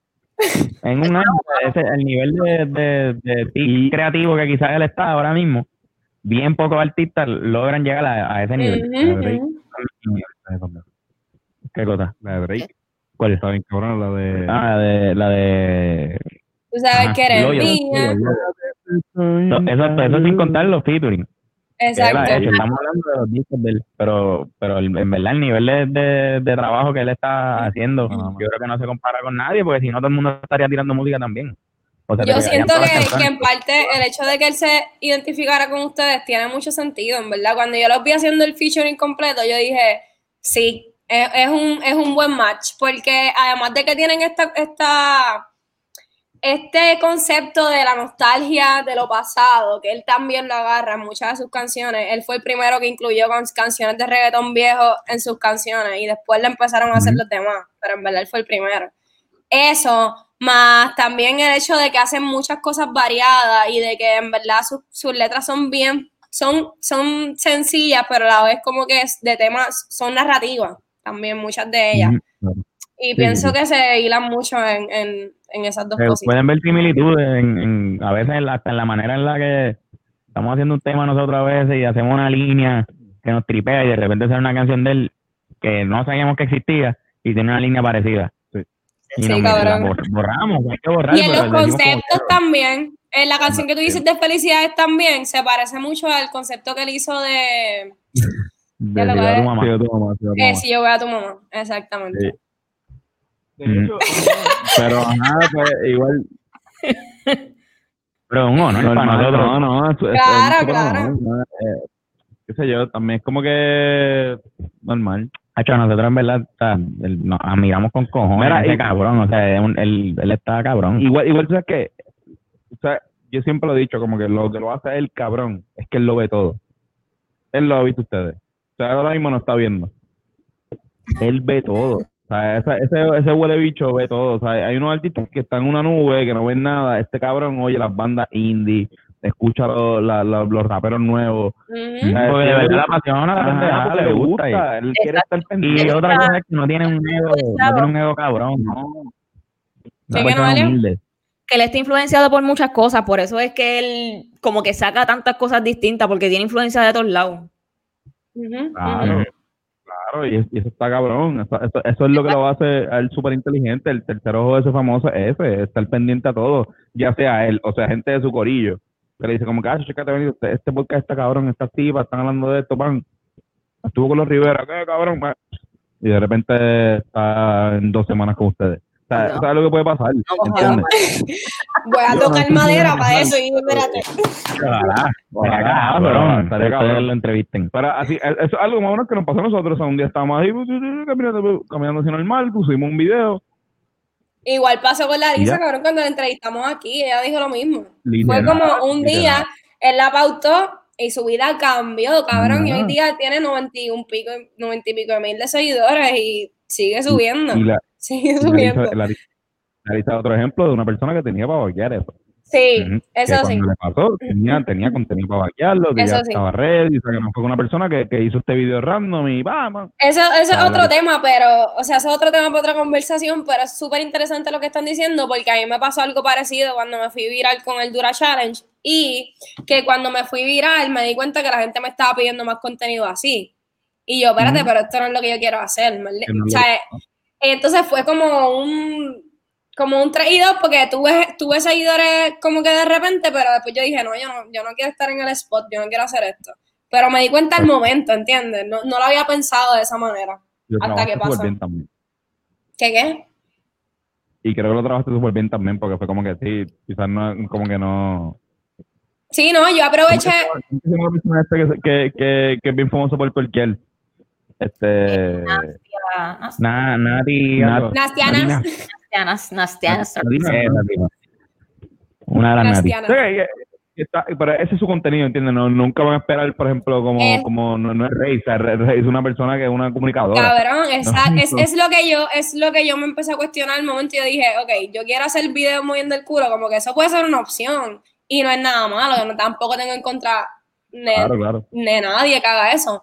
En un año, ese, el nivel de, de, de creativo que quizás él está ahora mismo, bien pocos artistas logran llegar a, a ese nivel. ¿Qué cosa? la de Drake, ¿Cuál? está bien cabrón, la de... Ah, la de, la de Tú sabes Ajá, que eres mía. No, Exacto, eso sin contar los featuring. Exacto. hecho. Estamos hablando de los discos de él, pero, pero el- en verdad el nivel de, de, de trabajo que él está haciendo, yo creo que no se compara con nadie, porque si no todo el mundo estaría tirando música también. O sea, te Yo siento que, en parte el hecho de que él se identificara con ustedes tiene mucho sentido, en verdad. Cuando yo los vi haciendo el featuring completo, yo dije, sí, es, es un, es un buen match, porque además de que tienen esta, esta, este concepto de la nostalgia de lo pasado, que él también lo agarra en muchas de sus canciones, él fue el primero que incluyó canciones de reggaetón viejo en sus canciones y después le empezaron a hacer los demás, pero en verdad él fue el primero. Eso, más también el hecho de que hacen muchas cosas variadas y de que en verdad sus, sus letras son bien, son, son sencillas, pero a la vez como que es de temas, son narrativas también muchas de ellas. Y pienso que se hilan mucho en, en, en esas dos cositas. pueden ver similitudes en, en- a veces hasta en la manera en la que estamos haciendo un tema nosotros a veces y hacemos una línea que nos tripea y de repente sale una canción de él que no sabíamos que existía y tiene una línea parecida. Y Sí, nos cabrón. bor- borramos, hay que borrar. Y en los conceptos también, en la canción que tú dices de felicidades también, se parece mucho al concepto que él hizo de si yo sí, yo tu eh, mamá. Si yo veo a tu mamá. Exactamente. Sí. De hecho, Pero nada, pues igual. Pero un honor para normal, nosotros. No, no, es, es- es Claro, claro. ¿no? Eh, qué sé yo, también es como que normal. Hacho, nosotros en verdad o sea, el- nos admiramos con cojones Mira, ese y- cabrón. O sea, él, él está cabrón. Igual, igual, tú sabes que, o sea, yo siempre lo he dicho, como que lo que lo hace el cabrón es que él lo ve todo. Él lo ha visto ustedes. O sea, ahora mismo no está viendo. Él ve todo. O sea, esa- ese, ese huele bicho ve todo. O sea, hay unos artistas que están en una nube, que no ven nada. Este cabrón oye las bandas indie, escucha los, la- la- los raperos nuevos. Ujú. ¿sabes? porque de verdad la le gusta. y- Él quiere estar pendiente. Y otra cosa es que no tiene un ego, no tiene un ego cabrón, no. Una Sí, que no, que él está influenciado por muchas cosas, por eso es que él como que saca tantas cosas distintas, porque tiene influencia de todos lados. Ujú, Claro, ujú. Claro, y, es- y eso está cabrón. Eso, es lo que lo hace a él súper inteligente. El tercer ojo de ese famoso es estar pendiente a todo, ya sea él, o sea, gente de su corillo. Que le dice como que, ah, chécate, venido, este, podcast está cabrón, esta tipa, están hablando de esto, pan. Estuvo con los Rivera, ¿qué cabrón? pa?". Y de repente está en dos semanas con ustedes. O sea, eso es lo que puede pasar, ¿entiendes? Voy a tocar madera para eso y espérate. Ojalá. Ojalá, Venga, pero cabrón. estaría lo entrevisten. Pero así, eso es algo más o menos que nos pasó a nosotros. O sea, un día estábamos ahí caminando, caminando así normal, pusimos un video. Igual pasó con la Y Lisa, ya. cabrón, cuando la entrevistamos aquí, ella dijo lo mismo. Fue literal, como un literal. día, él la pautó y su vida cambió, cabrón. Y hoy día tiene 90 y un pico, 90 y pico de mil de seguidores y sigue subiendo. Y la, Sigue la subiendo. La Lisa es otro ejemplo de una persona que tenía para bloquear eso. Sí, eso que sí. le pasó, tenía, tenía contenido para vaquearlo, que Eso ya sí. estaba ready, o sea, que no fue una persona que, que hizo este video random y vamos. Eso, eso es otro de- tema, pero, o sea, eso es otro tema para otra conversación, pero es súper interesante lo que están diciendo, porque a mí me pasó algo parecido cuando me fui viral con el Dura Challenge, y que cuando me fui viral me di cuenta que la gente me estaba pidiendo más contenido así. Y yo, espérate, pero esto no es lo que yo quiero hacer. ¿me- Que no o sea, entonces fue como un como un traído porque tuve, tuve seguidores como que de repente, pero después yo dije, no, yo no, yo no quiero estar en el spot, yo no quiero hacer esto. Pero me di cuenta al momento, ¿entiendes? No, no lo había pensado de esa manera. Lo Hasta que pasó. ¿Qué qué? Y creo que lo trabajaste súper bien también, porque fue como que sí, quizás no, como que no. Sí, no, yo aproveché. ¿Cómo que se llama la persona esta que, que, que, que es bien famoso por cualquier. Este. Ah, Nas- Na, Nati. Nastianas. Nastianas, Nastianas. Una gran Nati. Nastianas. Está- pero ese es su contenido, ¿entiendes? No, nunca van a esperar, por ejemplo, como, Eh. como no, no es Rey, o sea, Rey- Rey es una persona que es una comunicadora. Cabrón, esa- No. es, es lo que yo, es lo que yo me empecé a cuestionar al momento y yo dije, ok, yo quiero hacer videos moviendo el culo, como que eso puede ser una opción. Y no es nada malo, yo no, tampoco tengo en contra de, Claro, claro. de nadie que haga eso.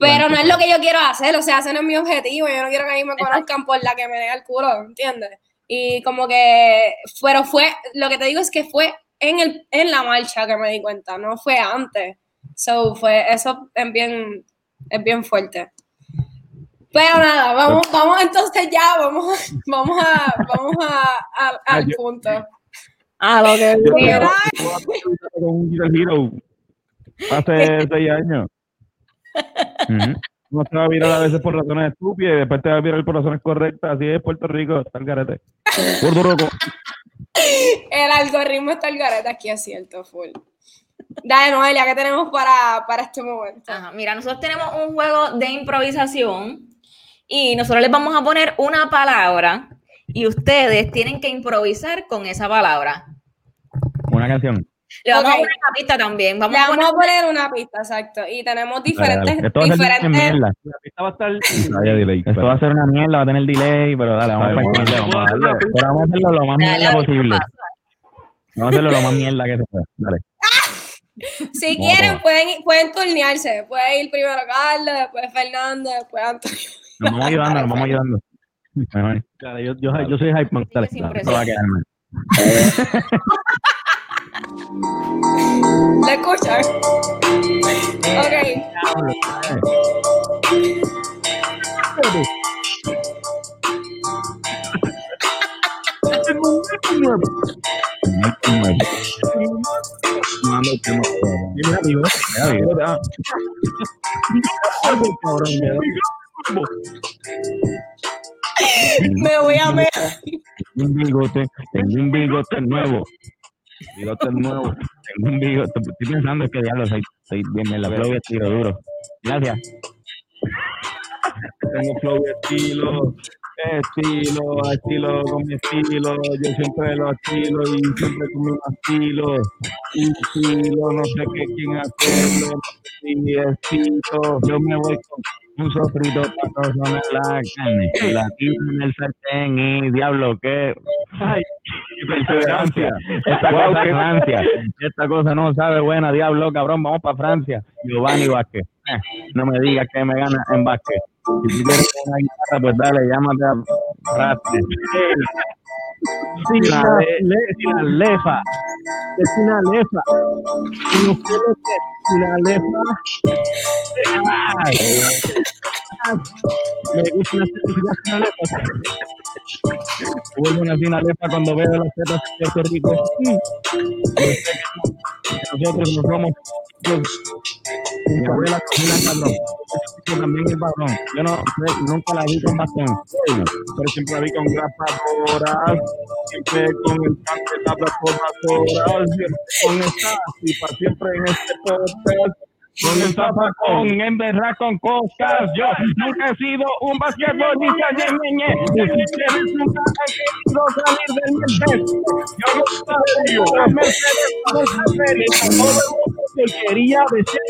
Pero no es lo que yo quiero hacer, o sea, ese no es mi objetivo, yo no quiero que a mí me conozcan por la que me dé el culo, ¿entiendes? Y como que, pero fue, lo que te digo es que fue en, el, en la marcha que me di cuenta, no fue antes. So, fue, eso es bien, es bien fuerte. Pero nada, vamos, vamos entonces ya, vamos, vamos a, vamos a, a- al yo- punto. Ah, lo que Yo Hero hace seis años. Ujú. No se va a virar a veces por razones estúpidas y después te va a virar por razones correctas. Así es Puerto Rico, está el garete. Puerto Rico. el algoritmo está el garete aquí, es cierto, full. Dale, Noelia, ¿qué tenemos para, para este momento? Ajá, mira, nosotros tenemos un juego de improvisación y nosotros les vamos a poner una palabra y ustedes tienen que improvisar con esa palabra. Una canción. Le vamos a poner una pista también. Vamos Le a vamos poner a poner una pista, exacto. Y tenemos diferentes, dale. Esto va a ser diferentes. mierda. La pista va a estar. Delay. Esto va a ser una mierda, va a tener delay, pero dale, vamos a darle, vamos a darle. Pero vamos a hacerlo lo más mierda posible. Vamos a hacerlo lo más mierda que se pueda. Dale. Si quieren, pueden, pueden turnearse. Puede ir primero Carlos, después Fernando, después Antonio. Nos vamos ayudando, nos vamos ayudando. Dale, yo, yo, yo soy Hype Man. Dale. Va a quedar mal. ¿Le escuchan? Ok. Me voy a ver. Tengo un bigote, tengo un bigote nuevo. Bigote nuevo, tengo un bigote. Estoy pensando que diablo, soy, soy bien en la flow y estiro duro. Gracias. Tengo flow y estilo, estilo, estilo con mi estilo. Yo siempre lo estilo y siempre con mi estilo. Y estilo, no sé qué quién hacerlo. Y estilo, yo me voy con un sofrito para la carne. La tiro en el sartén y diablo, qué. Ay, qué perseverancia. Esta Wow, cosa es Francia. Esta cosa no sabe buena, diablo, cabrón. Vamos para Francia. Giovanni Vázquez. Eh, no me digas que me gana en Vázquez. Si tú quieres una guitarra, pues dale, llámate a Francia. Sí, la, le, la lefa. Es una lefa. Una lefa. Ay. Me gusta una lefa. Vuelvo una fina lefa cuando veo las tetas de Puerto Rico. Nosotros no somos. Mi abuela cocina cabrón. Yo también es varón. Yo no nunca la vi con bastón. Pero siempre la vi con grapadoras. Siempre con el pan de grapadoras. Siempre con esta tipa, siempre en este. Con el zapacón, en verdad con cosas. Yo nunca he sido un basquetbolista, ñe, ñe. Y nunca salir. Yo no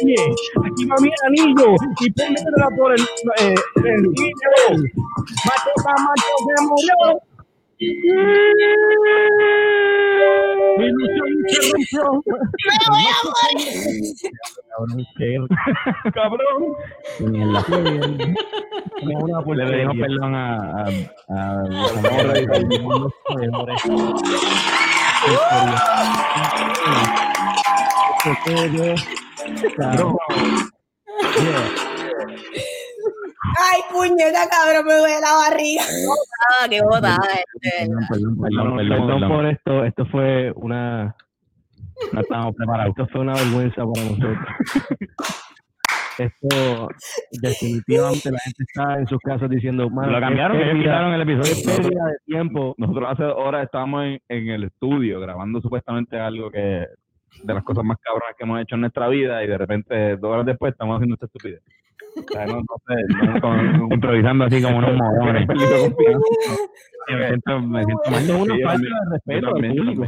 el. Aquí va mi anillo y pónmela por el eh, sencillo. Macho, macho se. Mi ilusión. Cabrón, Le pedimos perdón a, a, a Ay, puñeta, cabrón, me duele la barriga. Ah, qué botada. este. Perdón, perdón, Perdón, perdón, perdón, por esto. Esto fue una, No estamos preparados. esto fue una vergüenza para nosotros. Esto definitivamente la gente está en sus casas diciendo, "Mano, Lo cambiaron, ellos quitaron el qué episodio. pérdida de tiempo. Nosotros hace horas estábamos en, en el estudio grabando supuestamente algo que de las cosas más cabronas que hemos hecho en nuestra vida y de repente dos horas después estamos haciendo esta estupidez. No, no no, Improvisando así como unos confianza. Me siento, me siento mal. Una falta de respeto al público.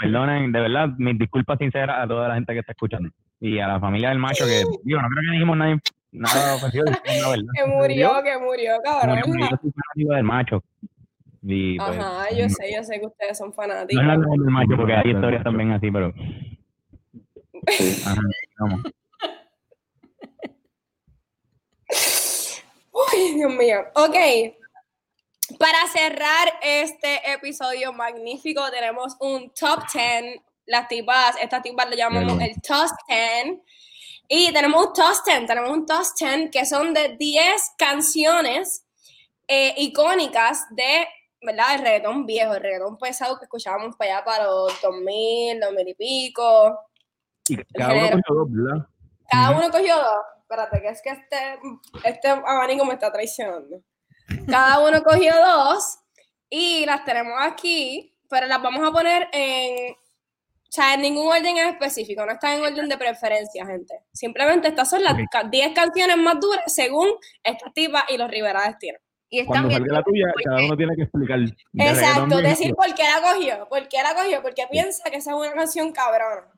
Perdonen, de verdad, mis disculpas sinceras a toda la gente que está escuchando. Y a la familia del macho, que, digo, no creo que dijimos nada, nada ofensivo. Que murió, que murió, cabrón. Murió, yo soy fanático del macho. Y, pues, Ajá, yo sé, yo sé que ustedes son No fanáticos. es hablamos del macho, porque hay historias también así, pero. Ajá, vamos. Uy, Dios mío. Ok. Para cerrar este episodio magnífico, tenemos un top 10. Las tipas, estas tipas le llamamos el top 10. Y tenemos un top 10, tenemos un top 10 que son de 10 canciones eh, icónicas de, ¿verdad? El reggaetón viejo, el reggaetón pesado que escuchábamos para allá para los 2000, 2000 y pico. Y cada uno cogió dos, ¿verdad? Cada uno cogió dos. Espérate, que es que este, este abanico me está traicionando. Cada uno cogió dos y las tenemos aquí, pero las vamos a poner en, o sea, en ningún orden en específico, no están en orden de preferencia, gente. Simplemente estas son las ca- 10 canciones más duras según estas tipas y los Rivera Destino. Y están Cuando bien. salga la tuya, cada uno tiene que explicar. de Exacto, decir por qué la cogió, por qué la cogió, porque piensa que esa es una canción cabrona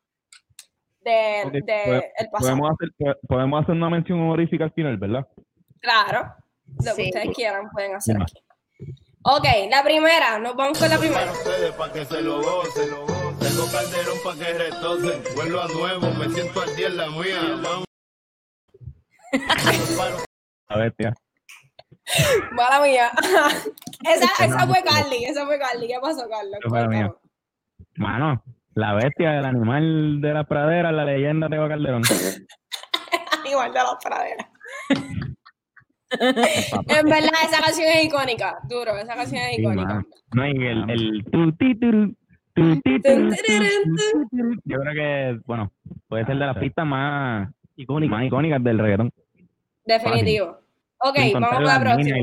de, Ok, de pode- el pasado. Podemos hacer, po- podemos hacer una mención honorífica al final, ¿verdad? Claro, lo que ustedes quieran pueden hacer aquí. Ok, la primera, nos vamos con la primera. Para ustedes, para que se lo gocen. Tengo calderón para que retocen. Vuelvo a nuevo, me siento al día en la mía. Vamos. A ver, tía. Mala mía. esa, esa fue Carly, esa fue Carly. ¿Qué pasó, Carlos? Fue mía. Mano, la bestia, el animal de la pradera, la leyenda de Calderón. Igual de las praderas. en verdad, esa canción es icónica. Duro, esa canción es icónica. No, y el, el tu, ti, tu. Yo creo que, bueno, puede ser de las pistas más icónicas, más icónicas del reggaetón. Definitivo. Ok, vamos con la las próxima.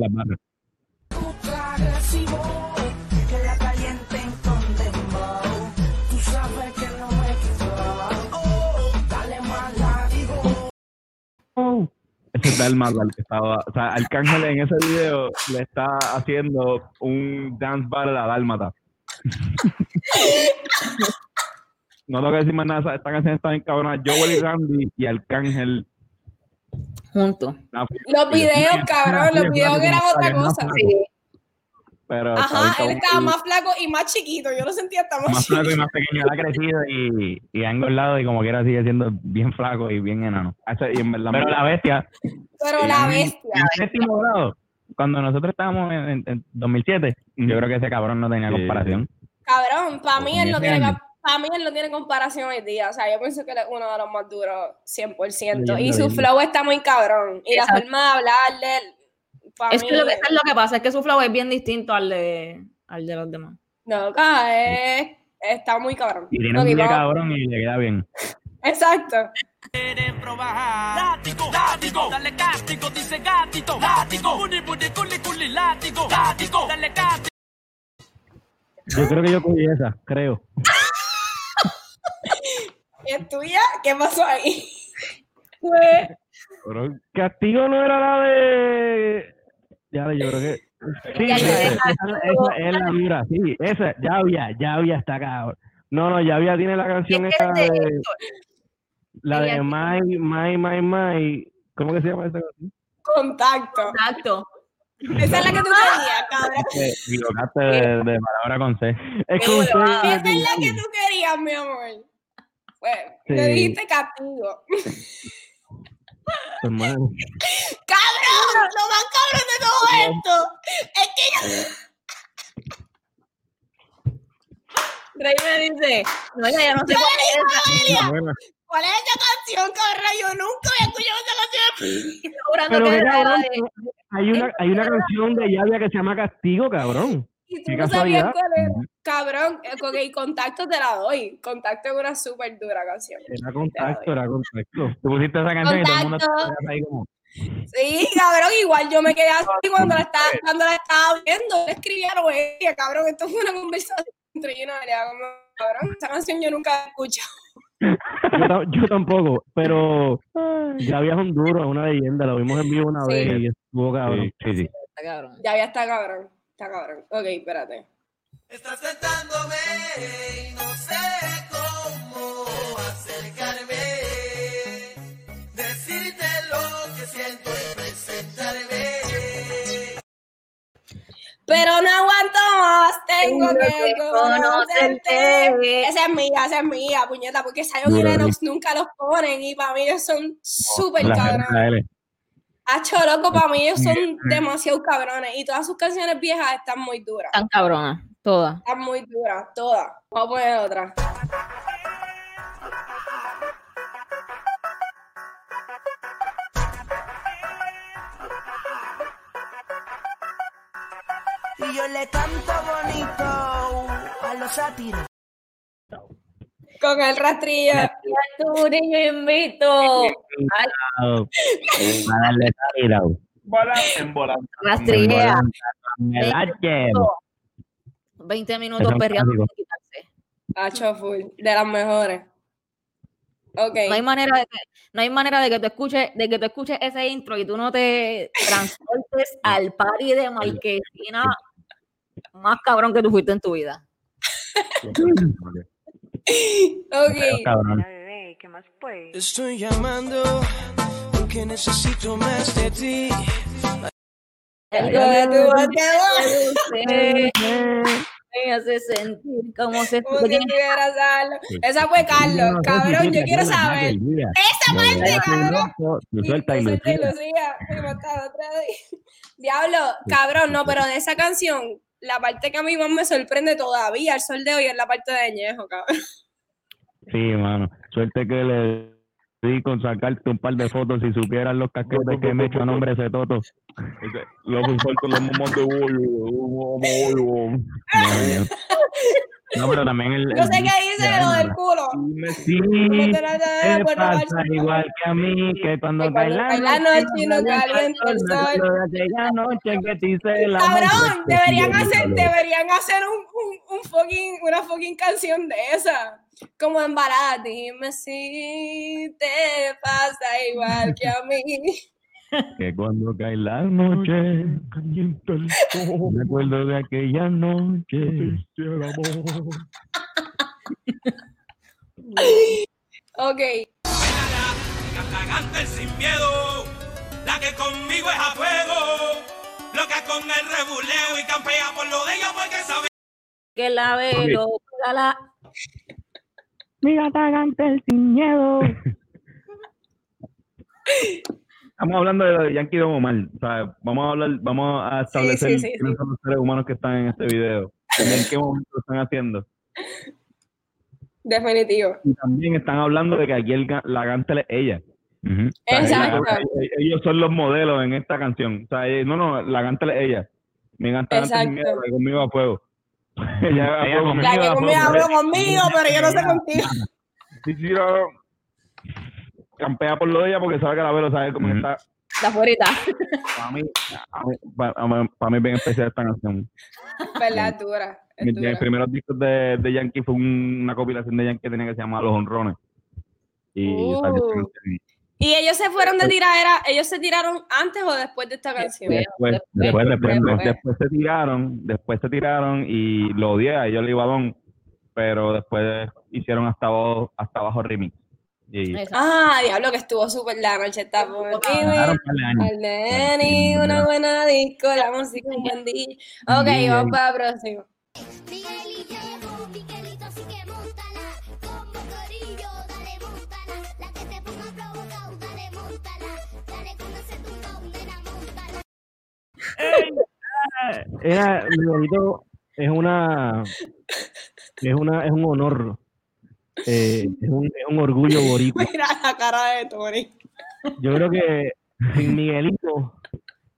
Ese es Dalma el que estaba. O sea, Arcángel en ese video le está haciendo un dance battle a Dálmata. no tengo que decir más nada. Esta canción está bien cabrona. Joel y Randy y Arcángel. Juntos. Los videos, cabrón, los videos que eran otra cosa. Sí. Pero Ajá, él estaba más flaco y más chiquito. Yo lo sentía hasta más, Más flaco y más pequeño, él ha crecido y, y ha engordado y como quiera sigue siendo bien flaco y bien enano. Ese- y en verdad, Pero la bestia, Pero la en- bestia. en séptimo grado, cuando nosotros estábamos en, en- en 2007, yo creo que ese cabrón no tenía Sí. comparación. Cabrón, para mí él no tiene para mí él no tiene comparación hoy día. O sea, yo pienso que él es uno de los más duros 100%. y Leyenda, su flow está muy cabrón. Y la forma de hablar de él, para Es mí, que lo que, es lo que pasa, es que su flow es bien distinto al de, al de los demás. no, ca, es- está muy cabrón. Y tiene Ok, un día cabrón y le queda bien. Exacto. Látigo, látigo, dale cático, dice gatito, látigo, buni, buni, culi, culi, látigo, látigo, dale cático. Yo creo que yo cogí esa, creo. ¿Y es tuya? ¿Qué pasó ahí? Pero Castigo no era la de. Ya, yo creo que. Sí, Ya, ya, esa, esa- esa es la dura, sí. Esa, ya había, ya había está cabrón. No, no, ya había tiene la canción Es que esa es de de. La de My, My, My, My. ¿Cómo que se llama esa canción? Contacto. Exacto. Esa es la que tú querías, cabrón. Te equivocaste de, de palabra con C. Es con Esa C. es la que tú querías, mi amor. Pues, Sí. le dijiste castigo. Hermano. ¡Cabrón! Lo más cabrón de todo esto es que yo... Rey me dice, no, ya, ya no sé cuál es ¿Cuál es esa canción, cabrón? Yo nunca había escuchado esa canción. Pero que cabrón, hay una, hay una canción de Yavia que se llama Castigo, cabrón. Y tú Qué no sabías casualidad. cuál era. Cabrón, eh, ok, contacto te la doy. Contacto es una súper dura canción. Era contacto, era contacto. Tú pusiste esa canción y todo el mundo estaba ahí como. Sí, cabrón, igual yo me quedé así cuando la estaba, cuando la estaba viendo. Le escribí a Noelia, cabrón, esto fue una conversación entre yo y Noelia, como, cabrón, esa canción yo nunca la he escuchado. Yo, ta- yo tampoco, pero Yavia es un duro, es una leyenda. Lo vimos en vivo una Sí. vez y estuvo cabrón. Sí, sí. Ya, ya está cabrón, está cabrón. Ok, espérate. Estás tentándome y no sé cómo acercarme. Decirte lo que siento y presentarme. Pero no aguanto más, tengo Tengo que que conocerte. conocerte. Esa es mía, esa es mía, puñeta, porque Zion y Lennox nunca los ponen y para mí ellos son súper cabrones. Hacho, loco, para mí ellos son demasiado cabrones y todas sus canciones viejas están muy duras. Tan cabrona, todas. Están muy duras, todas. Vamos a poner otra. Y yo le canto bonito a los sátiros. Con el rastrillo. Tú niño invito. Ay, A darle tirado. En volante. rastrillea. El H. 20 minutos es perreando. Hacho full. De las mejores. Ok. No hay manera de que, no hay manera de que tú escuches, de que tú escuches ese intro y tú no te transportes al party de Marquesina más cabrón que tú fuiste en tu vida. Ok. Cabrón. Estoy llamando porque necesito más de ti. Algo de tu boca, Me me hace sentir como se como si. Esa fue Carlos. Cabrón, yo quiero saber. Esa parte, cabrón. Suelta y. Diablo, cabrón, no, pero de esa canción, la parte que a mí más me sorprende todavía, el sol de hoy, es la parte de Ñejo, cabrón. Sí, mano. Suerte que le di con sacarte un par de fotos si supieran los casquetes que me he hecho a nombre de ese toto. Los infartos, los mamás de bollo. No, pero también el. Yo sé el- que dice lo del culo. Sí, No te la pasa igual que a mí, que cuando la la no calienta el sol. de aquella noche que te hice el amor. Cabrón, deberían Sí, hacer, sí, deberían hacer un, un, un fucking, una fucking canción de esa. Como en dime si te pasa igual que a mí. Que cuando cae la noche, Calienta el sol, me acuerdo de aquella noche. triste el amor. Ok, Cantante sin miedo, la que conmigo es a fuego, loca con el rebuleo y campea por lo de ella porque sabe. que la velo, la Mi gata Gantel sin miedo. Estamos hablando de lo de Yankee Don Omar. O sea, vamos a hablar, vamos a establecer sí, sí, quiénes sí. son los seres humanos que están en este video. En qué momento lo están haciendo. definitivo. Y también están hablando de que aquí el, la Gantel es ella. O sea, Exacto. ella- ella- ellos son los modelos en esta canción. O sea, ella- no, no, la Gantel es ella. Mi Gantel antes sin miedo, conmigo a fuego. Ella Ella conmigo. La que conmigo habló conmigo, pero yo no sé contigo. Sí, sí, no. Campea por lo de ella porque sabe que la veo, sabe cómo Ujú. está. la fuerita. Para mí, a mí- para mí es bien especial esta canción. ¿Verdad? Dura. Mis, primeros discos de, de Yankee fue un- una compilación de Yankee que tenía que se llamaba Los Honrones. Y Uh. salió. ¿Y ellos se fueron de tiradera? ¿Ellos se tiraron antes o después de esta canción? Después, Después, después, después, después. después se tiraron, después se tiraron y lo odié a ellos le iba don, pero después hicieron hasta abajo, hasta abajo remix. Y Ah, diablo, que estuvo súper la noche. Está neni, una buena disco, la música un buen día. Ok, vamos para la próxima. Era, Miguelito es una, es una, es un honor, eh, es, un, es un orgullo boricua. Mira la cara de Tony. Yo creo que sin Miguelito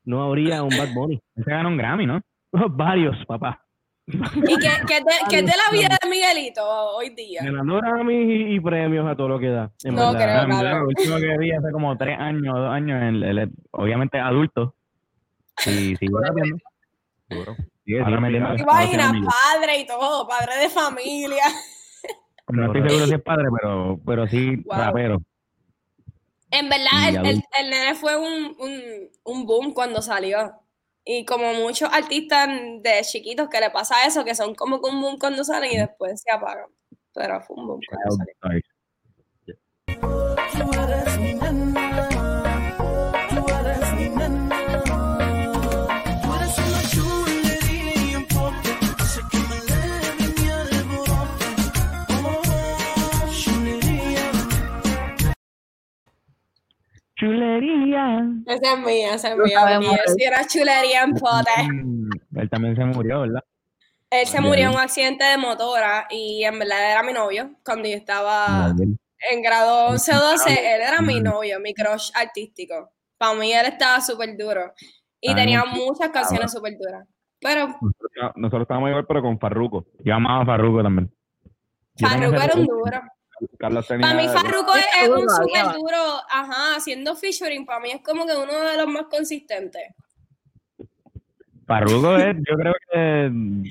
no habría un Bad Bunny. Se ganó un Grammy, ¿no? Varios, papá. ¿Y qué, qué, de, qué de la vida de Miguelito hoy día? Ganando Grammys y, y premios a todo lo que da. en No verdad. creo, cabrón. Lo último que vi hace como tres años, dos años, él es obviamente adulto. Y sigue rapeando. seguro. Ahora sigue me amigos. Padre y todo, padre de familia. No estoy seguro si es padre, pero, pero sí Wow. rapero. En verdad, el, el nene fue un, un, un boom cuando salió. Y como muchos artistas de chiquitos que le pasa eso, que son como que un boom cuando salen y después se apagan. Pero fue un boom cuando salió. Chulería. Esa es mía, esa es mía. era chulería en pote. Mm, Él también se murió, ¿verdad? Él se murió en un accidente de motora y en verdad era mi novio. Cuando yo estaba en grado 11 o 12, él era mi novio, mi crush artístico. Para mí él estaba súper duro. Y Ay, tenía muchas canciones súper duras. Pero Nosotros, nosotros estábamos igual, pero con Farruko. Yo amaba a Farruko también. Farruko era un duro. Carlos tenía. Para mí Farruko es, un súper duro, ajá, haciendo featuring, para mí es como que uno de los más consistentes. Farruko es, yo creo que,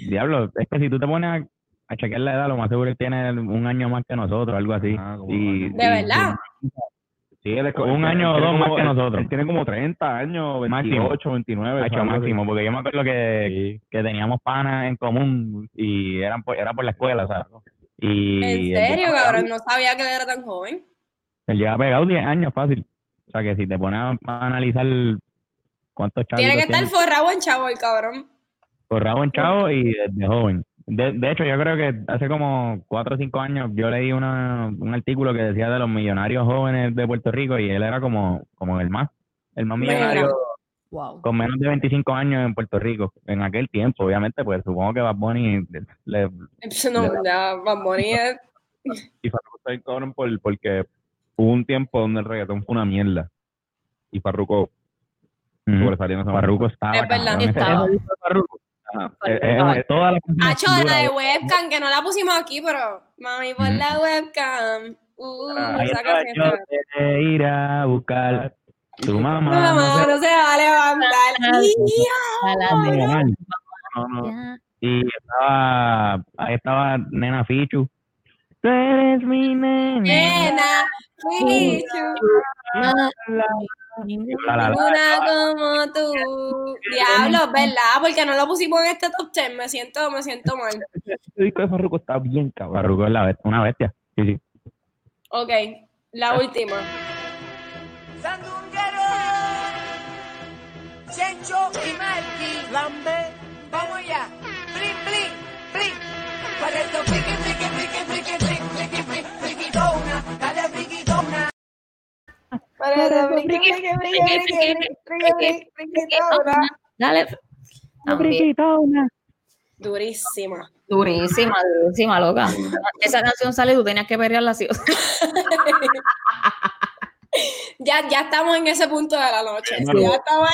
diablo, es que si tú te pones a, a chequear la edad, lo más seguro es que tiene un año más que nosotros, algo así. Ah, y, un De y- verdad. Sí, él es Un él año o dos más que nosotros. Él tiene como 30 años, Máximo. 28, 29. ha hecho algo así. máximo, porque yo me acuerdo que, que teníamos panas en común y eran por, era por la escuela, ¿sabes? Y En serio, cabrón, no sabía que él era tan joven. Él lleva pegado 10 años fácil. O sea que si te pones a, a analizar cuántos chavos Tiene que estar forrado en chavo el cabrón. Corrado en chavo y desde joven. De, de hecho, yo creo que hace como cuatro o cinco años yo leí una, un artículo que decía de los millonarios jóvenes de Puerto Rico y él era como, como el más, el más millonario Wow. con menos de 25 años en Puerto Rico. En aquel tiempo, obviamente, pues supongo que Bad Bunny le, no, ya, Bad Bunny es- Y Farruko está cabrón por, porque hubo un tiempo donde el reggaetón fue una mierda. Y Farruko esa Farruko estaba. Es verdad. Ese- estaba. Farruko, eh, eh, estaba. eh, Hacho, la duras de de- webcam, que no la pusimos aquí, pero mami, por la webcam. Uh, Ahí esa canción yo de ir a buscar tu mamá. Mamá, no se va a levantar. No, no. Y estaba, ahí estaba Nena Fichu. Tú eres mi nena. Nena, la, la. una como tú. Diablo, ¿verdad? Porque no lo pusimos en este top 10. Me siento, me siento mal. Ese disco de Farruko está bien cabrón. Farruko es la bestia, una bestia. Sí, sí. Ok, la última. Chencho y Marky. Lambe, vamos allá. Blin, blin, blin. Para esto, friki, friki, friki, friki, friki, friki, friki, friquitona. Dale, friquitona. Dale. También. Durísima. Durísima, durísima, loca. Esa canción sale y tú tenías que perrearla así. Ya, ya estamos en ese punto de la noche. Ya estamos.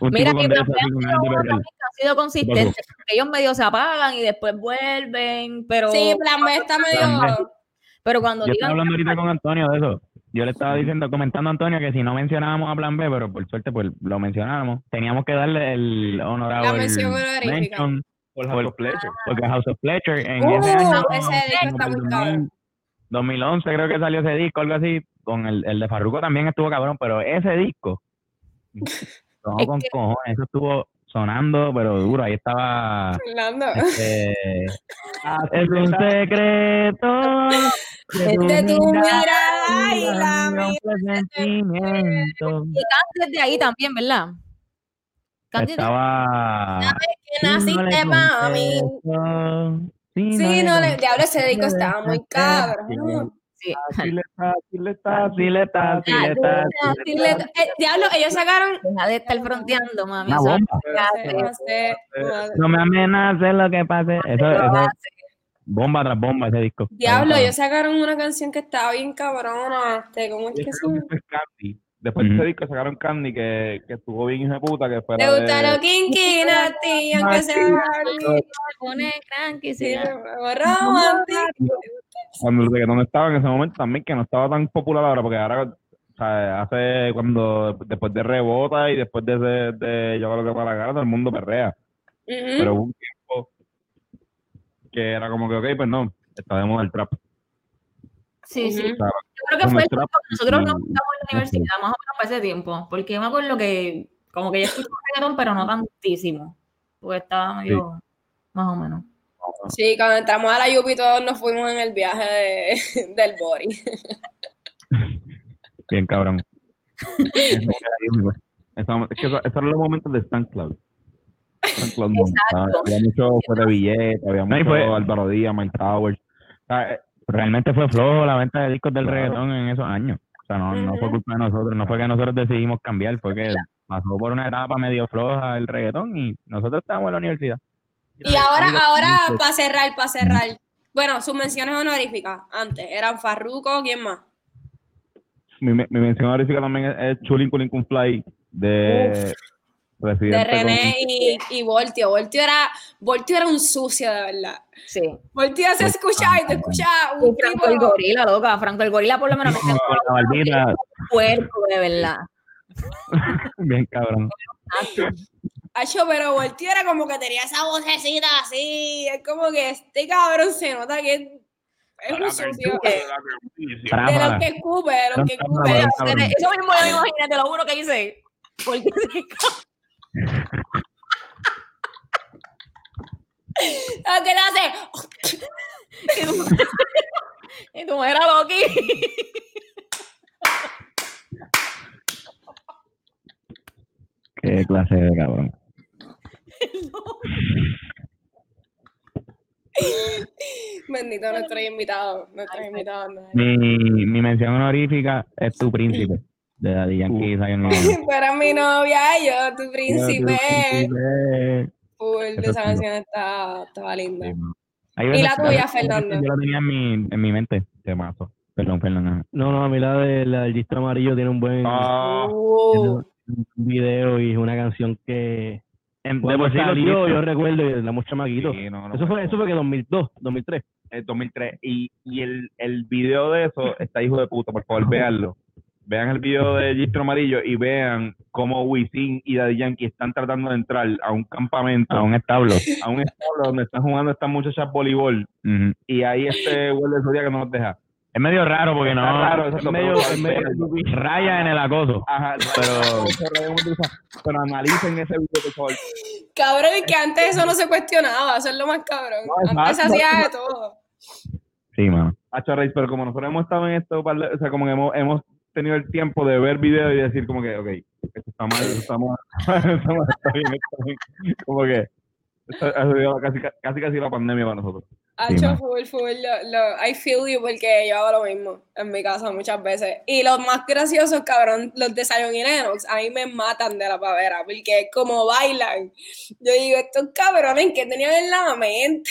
Mira que ha sido consistente. porque Ellos medio se apagan y después vuelven, pero, Sí, plan B está medio. pero cuando Yo estaba digan hablando ahorita con Antonio de eso. Yo le estaba diciendo, comentando a Antonio que si no mencionábamos a Plan B, pero por suerte pues lo mencionábamos, teníamos que darle el honorable La mención honorífica. mention Por House of Fletcher. porque House of Fletcher en Uh, ese año, ese disco está muy cabrón. 2011 creo que salió ese disco, algo así, con el, el de Farruko también estuvo cabrón, pero ese disco, no Es con que- cojones, eso estuvo sonando, pero duro. Ahí estaba. Fernando. Este, es un secreto. De tu mirada y la presentimiento. Y Candy es de ahí también, ¿verdad? Es Estaba. Que naciste mí. Sí, no, le, diablo, ese disco estaba muy cabrón. Diablo, ellos sacaron. Deja de estar fronteando, mami. Una bomba. No me amenaces lo que pase. Eso, eso, bomba tras bomba ese disco. Diablo, ellos sacaron una canción que estaba bien cabrona. Este, ¿Cómo es que se? Después de ese disco sacaron Candy, que, que estuvo bien hijo de puta, que fue Te la gusta lo kinky, Nati, aunque sea me pone cranky. Sí, romántico. Cuando el reggaetón estaba en ese momento también, que no estaba tan popular ahora, porque ahora, o sea, hace cuando, después de Rebota y después de, de Yo creo que para la cara, todo el mundo perrea. Pero hubo un tiempo que era como que, ok, pues no, está de moda el trap. Sí, sí. Ujú. O sea, Yo creo que fue el trap tiempo que nosotros nos juntamos en la universidad, más o menos para ese tiempo. Porque yo me acuerdo que como que yo escuchaba reggaetón, pero no tantísimo. Porque estaba medio, más o menos. Sí, cuando entramos a la Yupi todos nos fuimos en el viaje de- del Bori. Bien cabrón. Eso- es que eso- esos eran los momentos de Stan Cloud. Stan Cloud. Había mucho fue de billete, había No, mucho fue- Álvaro Díaz, Mike Towers. O sea, eh, Realmente fue flojo la venta de discos del Claro. reggaetón en esos años. O sea, no, no fue culpa de nosotros, no fue que nosotros decidimos cambiar, fue que pasó por una etapa medio floja el reggaetón y nosotros estábamos en la universidad. Y ahora, ahora, para cerrar, para cerrar. Bueno, sus menciones honoríficas antes eran Farruko, ¿quién más? mi, mi mención honorífica también es, es Chulin Culin Fly de Residente. De René con- y, y Voltio. Voltio era, Voltio era un sucio, de verdad. Sí. Voltio se escuchaba y te escuchaba Y un Franco el gorila, loca. Franco el gorila por lo menos me Con la barbita, puerco, de verdad. bien cabrón. Acho, pero Voltio era como que tenía esa vocecita así. Es como que este cabrón se nota que es, es un sucio. De los que escupe, de los que escupe. Eso mismo yo imaginé, te lo juro que hice. Porque que le hace. y tú, y tú eras Loki. Qué clase de cabrón. Bendito nuestro invitado. Nuestros invitados. Mi, mi mención honorífica es Tu Príncipe, de Daddy Yankee Lennon. Pero mi novia, yo, tu príncipe. Príncipe. Full, Eso esa es canción está, estaba linda. Sí, ¿Y la tuya, Fernando? Yo la tenía en mi, en mi mente. Te mato. Perdón, Fernando. No, no, a mí la, de, del distro amarillo tiene un buen Ah, Uh, un video y es una canción que En- de cuando por sí los salió, yo recuerdo y la mucha maquito. sí, no, no, Eso fue, eso fue que 2002, 2003. el 2003. Y, y el, el video de eso está hijo de puta, por favor, véanlo. Vean el video de Gistro Amarillo y vean cómo Wisin y Daddy Yankee están tratando de entrar a un campamento, a un establo. a un establo donde están jugando estas muchachas voleibol. Y ahí este güey del Zodiaco no nos deja. Es medio raro porque Está no. raro, es medio, pero- es medio- raya en el acoso. Ajá, Pero- pero, analicen ese video, por favor. cabrón, y que antes eso no se cuestionaba, eso es lo más cabrón. No, antes se hacía de todo. Sí, mano. Hacho Reyes, pero como nosotros hemos estado en esto, o sea, como que hemos, hemos tenido el tiempo de ver videos y decir como que, ok, esto está mal, esto está mal, esto mal, está bien, está bien. Como que esto ha sido casi, casi casi la pandemia para nosotros. Hacho, man. full, full, lo, lo- I feel you porque yo hago lo mismo en mi casa muchas veces. Y los más graciosos, cabrón, los de Zion y Lennox, a mí me matan de la pavera porque como bailan. Yo digo, estos cabrones que tenían en la mente.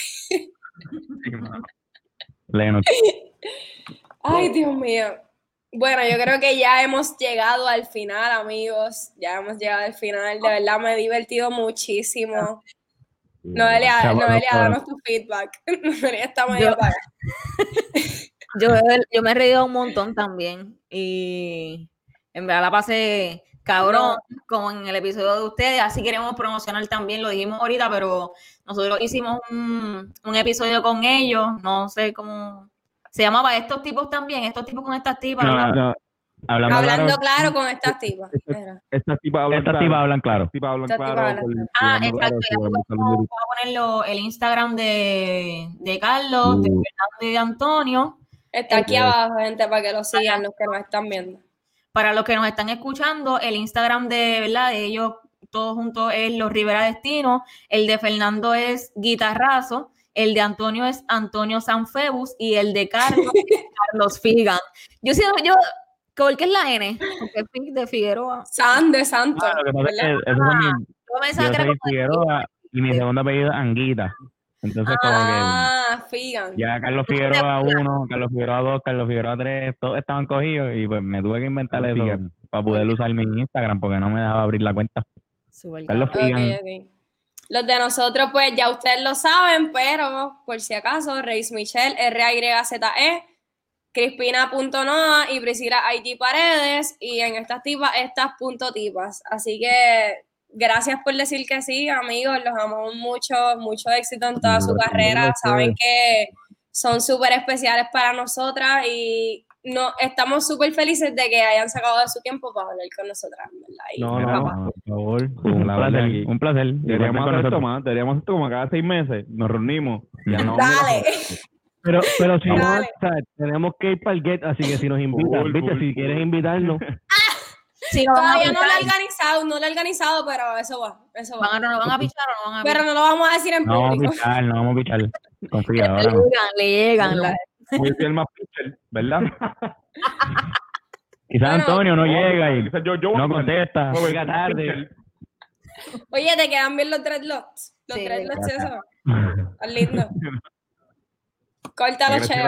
Lennox. Ay, Dios mío. Bueno, yo creo que ya hemos llegado al final, amigos. Ya hemos llegado al final. De verdad me he divertido muchísimo. Noelia, Noelia, danos tu feedback. Noelia está medio Yo- apagada. Yo, yo me he reído un montón también. Y en verdad la pasé cabrón, como en el episodio de ustedes. Así queremos promocionar también, lo dijimos ahorita, pero nosotros hicimos un, un episodio con ellos. No sé cómo se llamaba estos tipos también, estos tipos con estas tipas. No. No, Hablando, Hablando claro, claro con estas tipas. Mira. Estas tipas hablan estas claro. tipas hablan claro. Estas tipas hablan tipas claro. hablan por- claro. Ah, exacto. Vamos a ponerlo el Instagram de, de Carlos, de Uh. Fernando y de Antonio. Está aquí abajo, gente, para que lo sigan los que nos están viendo. Para los que nos están escuchando, el Instagram de, ¿verdad? de ellos todos juntos es Los Rivera Destino, el de Fernando es Guitarrazo, el de Antonio es Antonio Sanfebus y el de Carlos es Carlos Figan. Yo siento, yo, ¿por qué es la N? Porque es de Figueroa. San de Santo. Ah, lo que pasa es que ¿verdad? esos son mis- Yo soy como Figueroa y mi segundo apellido es Anguita. Entonces, como Ah, Figan. que ya Carlos Figueroa 1, Carlos Figueroa 2, Carlos Figueroa 3, todos estaban cogidos y pues me tuve que inventar eso Figan. para poder usar mi Instagram porque no me dejaba abrir la cuenta. Carlos Figan. Los de nosotros, pues ya ustedes lo saben, pero por si acaso, Reis Michelle, R-A-Y-Z-E, Crispina.noa y Priscila IT Paredes, y en estas tipas, estas punto tipas. Así que gracias por decir que sí, amigos, los amamos mucho, mucho éxito en toda su carrera. Saben que son súper especiales para nosotras y no, estamos súper felices de que hayan sacado de su tiempo para hablar con nosotras, ¿verdad? Y No, Mira, no, por favor. Un placer, aquí. un placer. Deberíamos hacer con esto más, deberíamos hacer esto como cada seis meses, nos reunimos. Ya no, Dale. Pero, pero si no, Dale. o sea, tenemos que ir para el get, así que si nos invitan, viste, si quieres invitarnos, Sí, lo van a Todavía no lo he organizado, no lo he organizado, pero eso va, eso va. Van a, no, van a pichar o no van a Pero no lo vamos a decir en No vamos a público. pichar, no vamos a pichar. Confía, le ahora llegan, le llegan. la- Voy a ser el más pitcher, ¿verdad? Quizás Bueno. Antonio no llega y yo, yo no contesta. Llega tarde. Oye, ¿te quedan bien los dreadlocks? Los Sí, dreadlocks, ya eso. Tan lindo. Qualità la c'è.